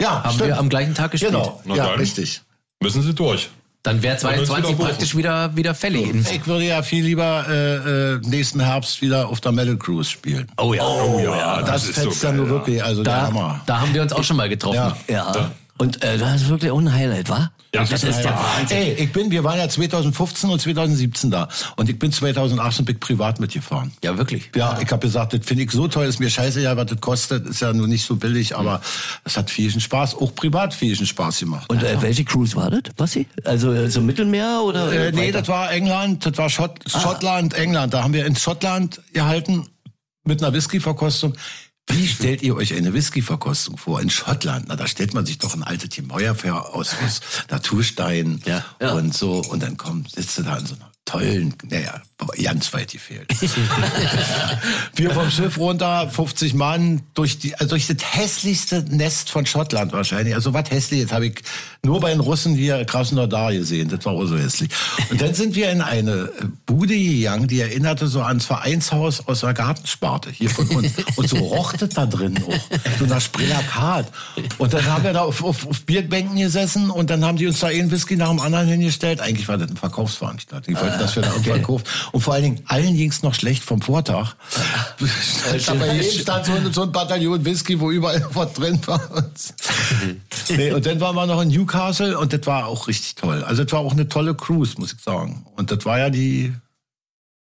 Ja, haben wir am gleichen Tag gespielt. Genau, Na ja, dann. richtig. Müssen sie durch. Dann wäre uns wieder 22 buchen. praktisch wieder, wieder fällig. Ich würde ja viel lieber äh, äh, nächsten Herbst wieder auf der Metal Cruise spielen. Oh ja. Oh ja, Das, ist fetzt so ja geil, nur wirklich, also der Da, Hammer. da haben wir uns auch schon mal getroffen. Ja. Ja. Und äh, das ist wirklich auch ein Highlight, wa? Ja, das ist der Wahnsinn. Ey, ich bin, wir waren ja 2015 und 2017 da. Und ich bin 2018 bin privat mitgefahren. Ja, wirklich. Ja, ich habe gesagt, das finde ich so toll, ist mir scheiße, ja, was das kostet, ist ja nur nicht so billig, aber es hat vielen Spaß, auch privat vielen Spaß gemacht. Und äh, welche Cruise war das, Basti? Also äh, so Mittelmeer oder? Äh, nee, das war England, das war Schott, Schottland, England. Da haben wir in Schottland gehalten mit einer Whisky-Verkostung. Wie stellt ihr euch eine Whisky-Verkostung vor in Schottland? Na, da stellt man sich doch ein altes Gemäuer für aus, aus Naturstein Ja. Ja. und so. Und dann kommt, sitzt du da in so einer tollen, naja, ganz weit gefehlt. wir vom Schiff runter, 50 Mann, durch, die, also durch das hässlichste Nest von Schottland wahrscheinlich. Also was hässliches habe ich nur bei den Russen hier Krasnodar gesehen. Das war auch so hässlich. Und dann sind wir in eine Bude gegangen, die erinnerte so ans Vereinshaus aus der Gartensparte hier von uns. Und so roch das da drin auch. So nach Sprillakat. Und dann haben wir da auf, auf, auf Bierbänken gesessen und dann haben die uns da einen Whisky nach dem anderen hingestellt. Eigentlich war das eine Verkaufsveranstaltung. Die wollten, dass wir da irgendwie verkaufen. Und vor allen Dingen, allen ging es noch schlecht vom Vortag. Stand bei jedem stand so, ein- so ein Bataillon Whisky, wo überall was drin war. nee, und dann waren wir noch in Newcastle und das war auch richtig toll. Also das war auch eine tolle Cruise, muss ich sagen. Und das war ja die,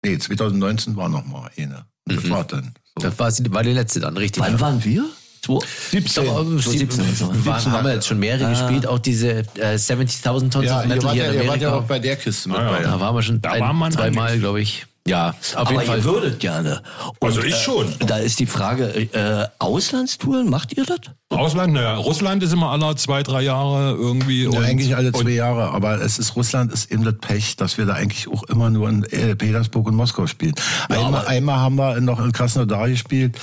nee, 2019 war noch mal eine. Und das war dann so. Das war, war die letzte dann, richtig. Wann waren wir? Zwei, 17. Aber, äh, 17 und so. wir waren, haben wir jetzt schon mehrere gespielt, auch diese äh, 70.000 Tons Ja, of ihr Metal hier ja, in ihr wart ja Amerika. auch bei der Kiste mit Ah, ja. da waren wir schon Da ein, zweimal, glaube ich. Ja, auf Aber jeden ihr Fall. würdet gerne. Und, Also ich schon. Da ist die Frage, äh, Auslandstouren, macht ihr das? Ausland, naja, Russland ist immer alle zwei, drei Jahre irgendwie. Ja, und- eigentlich alle zwei Jahre, aber es ist Russland ist eben das Pech, dass wir da eigentlich auch immer nur in äh, Petersburg und Moskau spielen. einmal, einmal haben wir noch in Krasnodar gespielt.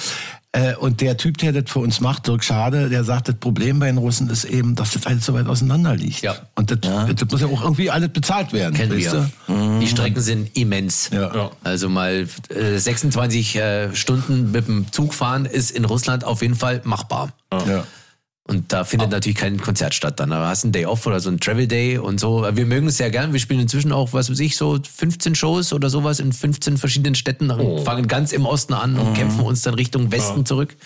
Äh, und der Typ, der das für uns macht, Dirk Schade, der sagt, das Problem bei den Russen ist eben, dass das alles so weit auseinander liegt. Ja. Und das, das muss ja auch irgendwie alles bezahlt werden. Kennen wir. du? Die Strecken sind immens. Ja. Ja. Also mal äh, 26 äh, Stunden mit dem Zug fahren ist in Russland auf jeden Fall machbar. Ja. Und da findet natürlich kein Konzert statt dann. Da hast du einen Day off oder so einen Travel Day und so. Wir mögen es sehr gern. Wir spielen inzwischen auch, was weiß ich, so 15 Shows oder sowas in 15 verschiedenen Städten. Fangen ganz im Osten an und kämpfen uns dann Richtung Westen zurück.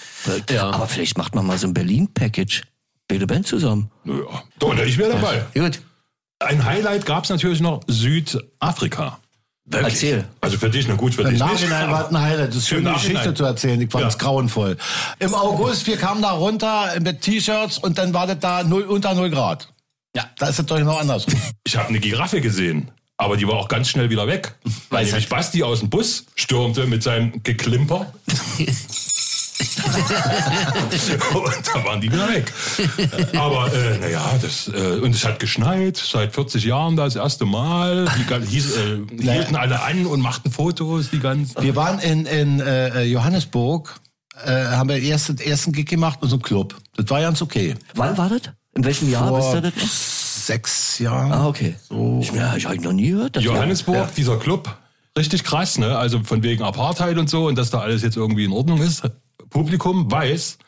Ja. Aber vielleicht macht man mal so ein Berlin-Package. Beide Band zusammen. Ja. Doch, ich wäre dabei. Gut. Ein Highlight gab es natürlich noch Südafrika. Erzähl. Also für dich, na gut, für Im dich nicht. Nachhinein war es ein Highlight. Das ist schön, Im die Nachhinein. Geschichte zu erzählen. Ich fand es Ja. grauenvoll. Im August, wir kamen da runter mit T-Shirts und dann war das da null, unter 0 Grad. Ja. Da ist es doch noch andersrum. Ich habe eine Giraffe gesehen, aber die war auch ganz schnell wieder weg. Weil nämlich Basti aus dem Bus stürmte mit seinem Geklimper. und da waren die wieder weg. Aber äh, naja, das, äh, und es hat geschneit seit 40 Jahren das erste Mal. Die hieß, äh, hielten alle an und machten Fotos, die ganzen. Wir waren in, in äh, Johannesburg, äh, haben wir erst, den ersten Gig gemacht in so einem Club. Das war ganz okay. Wann war das? In welchem Jahr? Vor Wisst ihr das noch? sechs Jahren. Ah, okay. Ich, ja, ich habe noch nie gehört. Johannesburg, Ja. dieser Club, richtig krass, ne? Also von wegen Apartheid und so und dass da alles jetzt irgendwie in Ordnung ist. Publikum weiß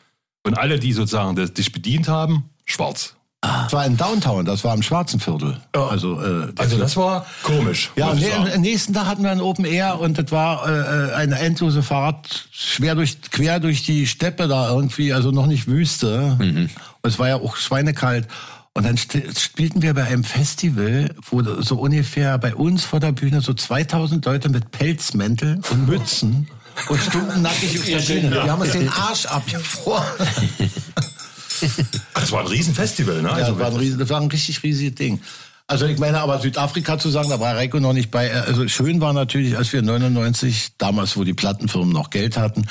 und alle, die sozusagen das, dich bedient haben, schwarz. Das war in Downtown, das war im Schwarzen Viertel. Also, äh, Also das war komisch. Ja, nee, am nächsten Tag hatten wir ein Open Air und das war äh, eine endlose Fahrt, schwer durch, quer durch die Steppe da irgendwie, also noch nicht Wüste. Und es war ja auch schweinekalt. Und dann spielten wir bei einem Festival, wo so ungefähr bei uns vor der Bühne so 2000 Leute mit Pelzmäntel und Mützen und stunden nackig auf der Bühne. Wir haben uns den Arsch abgefroren. das war ein Riesenfestival, ne? Ja, Also das, war ein riesen, das war ein richtig riesiges Ding. Also ich meine, aber Südafrika zu sagen, da war Reiko noch nicht bei. Also schön war natürlich, als wir 99, damals, wo die Plattenfirmen noch Geld hatten,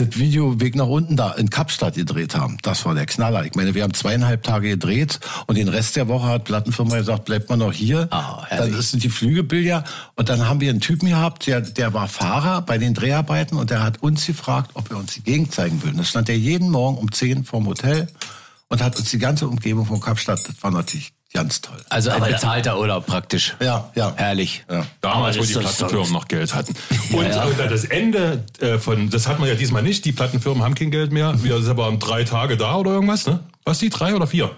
das Video Weg nach unten da in Kapstadt gedreht haben. Das war der Knaller. Ich meine, wir haben zweieinhalb Tage gedreht und den Rest der Woche hat Plattenfirma gesagt, bleibt mal noch hier. Herrlich. dann sind die Flüge billiger. Und dann haben wir einen Typen gehabt, der, der war Fahrer bei den Dreharbeiten und der hat uns gefragt, ob er uns die Gegend zeigen will. Und da stand er jeden Morgen um 10 vorm Hotel und hat uns die ganze Umgebung von Kapstadt, das war natürlich Ganz toll. Also ein Aber- bezahlter Urlaub praktisch. Ja, ja. Herrlich. Ja. Damals, wo die Plattenfirmen noch Geld hatten. Und äh, das Ende äh, von, das hat man ja diesmal nicht, die Plattenfirmen haben kein Geld mehr. Wir sind aber drei Tage da oder irgendwas, ne? Was die, drei oder vier?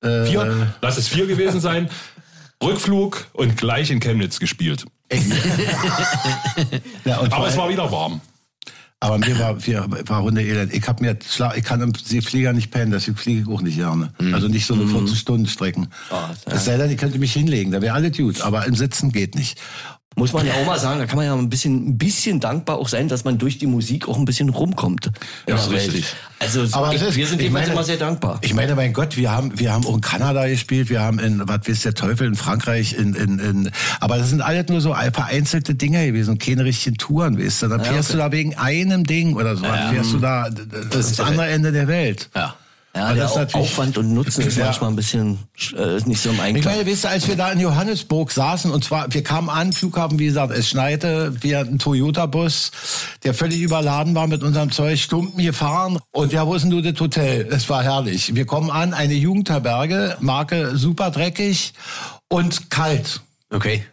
Vier? Lass es vier gewesen sein. Rückflug und gleich in Chemnitz gespielt. Ja, und vor Aber es war wieder warm. Aber mir war, wir, war Hunde elend. Ich hab mir, ich kann im Flieger nicht pennen, deswegen fliege ich auch nicht gerne. Also nicht so eine 14 Stunden Strecken. Es sei denn, ich könnte mich hinlegen, da wäre alles gut. Aber im Sitzen geht nicht. Muss man ja auch mal sagen, da kann man ja ein bisschen, ein bisschen dankbar auch sein, dass man durch die Musik auch ein bisschen rumkommt. Ja, Welt. richtig. Also Aber ich, ist- wir sind jedenfalls immer sehr dankbar. Ich meine, mein Gott, wir haben, wir haben auch in Kanada gespielt, wir haben in, was weiß der Teufel, in Frankreich, in, in, in, aber das sind alles nur so vereinzelte Dinger gewesen keine richtigen Touren, weißt du. Dann fährst du da wegen einem Ding oder so, dann fährst du da, das ist das andere Ende der Welt. Ja. Ja, Aber der das ist natürlich- Aufwand und Nutzen ist Ja. manchmal ein bisschen äh, nicht so im Ich Einklang. meine, weißt du, als wir da in Johannesburg saßen, und zwar, wir kamen an, Flughafen, wie gesagt, es schneite, wir hatten einen Toyota-Bus, der völlig überladen war mit unserem Zeug, Stumpen gefahren, und ja, wo ist denn du das Hotel? Es war herrlich. Wir kommen an, eine Jugendherberge, Marke super dreckig und kalt. Okay.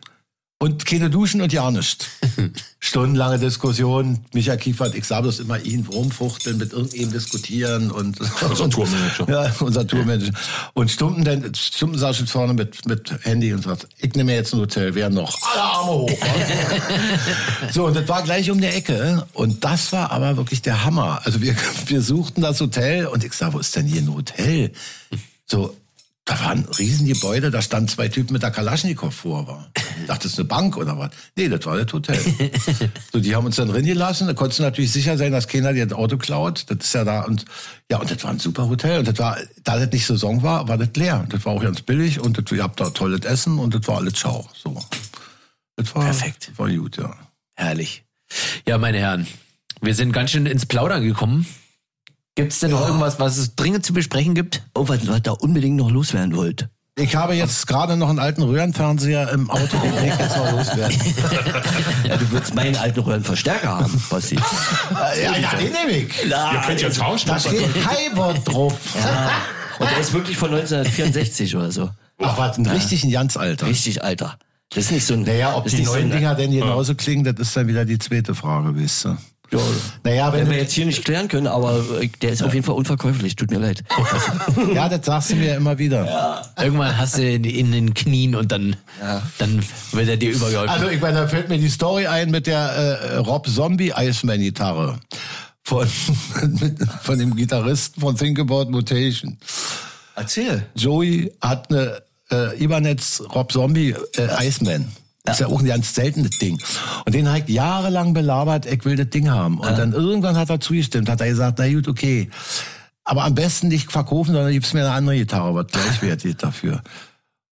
Und keine Duschen und ja nichts. Stundenlange Diskussion. Michael Kiefert, ich sah bloß immer ihn rumfuchteln, mit irgendjemandem diskutieren und Unser Tourmanager. Ja, unser Tourmanager. Und Stumpen, dann, Stumpen saß schon vorne mit, mit Handy und sagt, ich nehme jetzt ein Hotel, wer noch? Alle Arme hoch. so, und das war gleich um die Ecke. Und das war aber wirklich der Hammer. Also wir, wir suchten das Hotel und ich sag, wo ist denn hier ein Hotel? So, da war ein Riesengebäude, da standen zwei Typen mit der Kalaschnikow vor. War. Ich dachte, das ist eine Bank oder was? Nee, das war das Hotel. so, die haben uns dann drin gelassen. Da konntest du natürlich sicher sein, dass keiner dir das Auto klaut. Das ist ja da. Und ja, und das war ein super Hotel. Und das war, da das nicht Saison war, war das leer. Das war auch ganz billig und das, ihr habt da tolles Essen und das war alles Schau. So. Das war, Perfekt. Das war gut, ja. Herrlich. Ja, meine Herren, wir sind ganz schön ins Plaudern gekommen. Gibt es denn noch irgendwas, was es dringend zu besprechen gibt? Oh, was, was da unbedingt noch loswerden wollt. Ich habe jetzt gerade noch einen alten Röhrenfernseher im Auto, den will ich jetzt noch loswerden. Ja, du würdest meinen alten Röhrenverstärker haben, Basti. ja, ja, den nehme ich. Ihr könnt jetzt tauschen. Da steht Highword drauf. Und der ist wirklich von 1964 oder so. Ach, was, ein richtig ein ganz alter. Richtig, Alter. Das ist nicht so ein. Naja, ob das ist die nicht neuen so ein, Dinger denn genauso klingen, das ist dann wieder die zweite Frage, wisst ihr. Ja, Naja, wenn werden wir jetzt hier nicht klären können, aber äh, der ist auf jeden Fall unverkäuflich. Tut mir leid. ja, das sagst du mir immer wieder. Irgendwann hast du in, in den Knien und dann, dann wird er dir übergeholfen. Also, ich meine, da fällt mir die Story ein mit der äh, Rob Zombie Iceman Gitarre. Von, von dem Gitarristen von Think About Mutation. Erzähl. Joey hat eine äh, Ibanez Rob Zombie äh, Iceman. Das ist ja auch ein ganz seltenes Ding. Und den hat jahrelang belabert, ich will das Ding haben. Und dann irgendwann hat er zugestimmt, hat er gesagt, na gut, okay. Aber am besten nicht verkaufen, sondern gibst mir eine andere Gitarre, was gleichwertig ist dafür.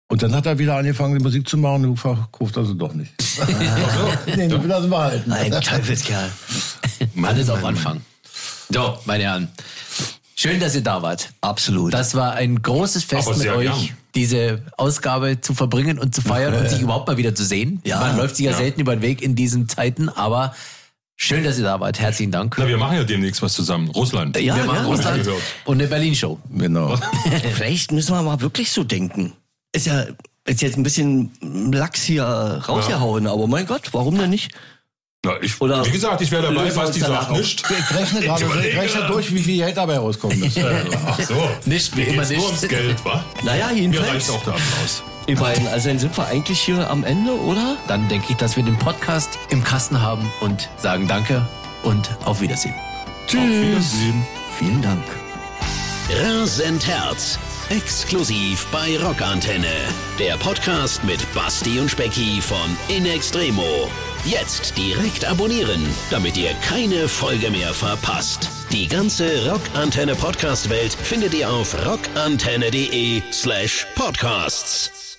Und dann hat er wieder angefangen, die Musik zu machen, du verkauft er sie doch nicht. nee, du will das behalten. Ein Teufelskerl. Alles auf Anfang. So, meine Herren. Schön, dass ihr da wart. Absolut. Das war ein großes Fest mit euch, gern. diese Ausgabe zu verbringen und zu feiern und sich überhaupt mal wieder zu sehen. Ja. Man läuft sich ja, Ja. selten über den Weg in diesen Zeiten, aber schön, dass ihr da wart. Herzlichen Dank. Na, wir machen ja demnächst was zusammen. Russland. Ja, wir machen ja. Russland gehört. und eine Berlin-Show. Genau. Vielleicht müssen wir mal wirklich so denken. Ist ja ist jetzt ein bisschen Lachs hier rausgehauen, aber mein Gott, warum denn nicht? Na, ich, Oder- wie gesagt, ich wäre dabei, danach sagt auf. nicht. Ich rechne gerade, ich rechne durch, wie viel Geld dabei rauskommen muss. Ach so. Nicht wie Mir immer nicht. ums Geld, wa? Naja, Mir jedenfalls. reicht auch der Applaus. Ihr beiden, also dann sind wir eigentlich hier am Ende, oder? Dann denke ich, dass wir den Podcast im Kasten haben und sagen Danke und auf Wiedersehen. Auf Wiedersehen. Vielen Dank. Rasend Herz. Exklusiv bei Rockantenne. Der Podcast mit Basti und Specki von In Extremo. Jetzt direkt abonnieren, damit ihr keine Folge mehr verpasst. Die ganze Rockantenne Podcast Welt findet ihr auf rockantenne.de slash podcasts.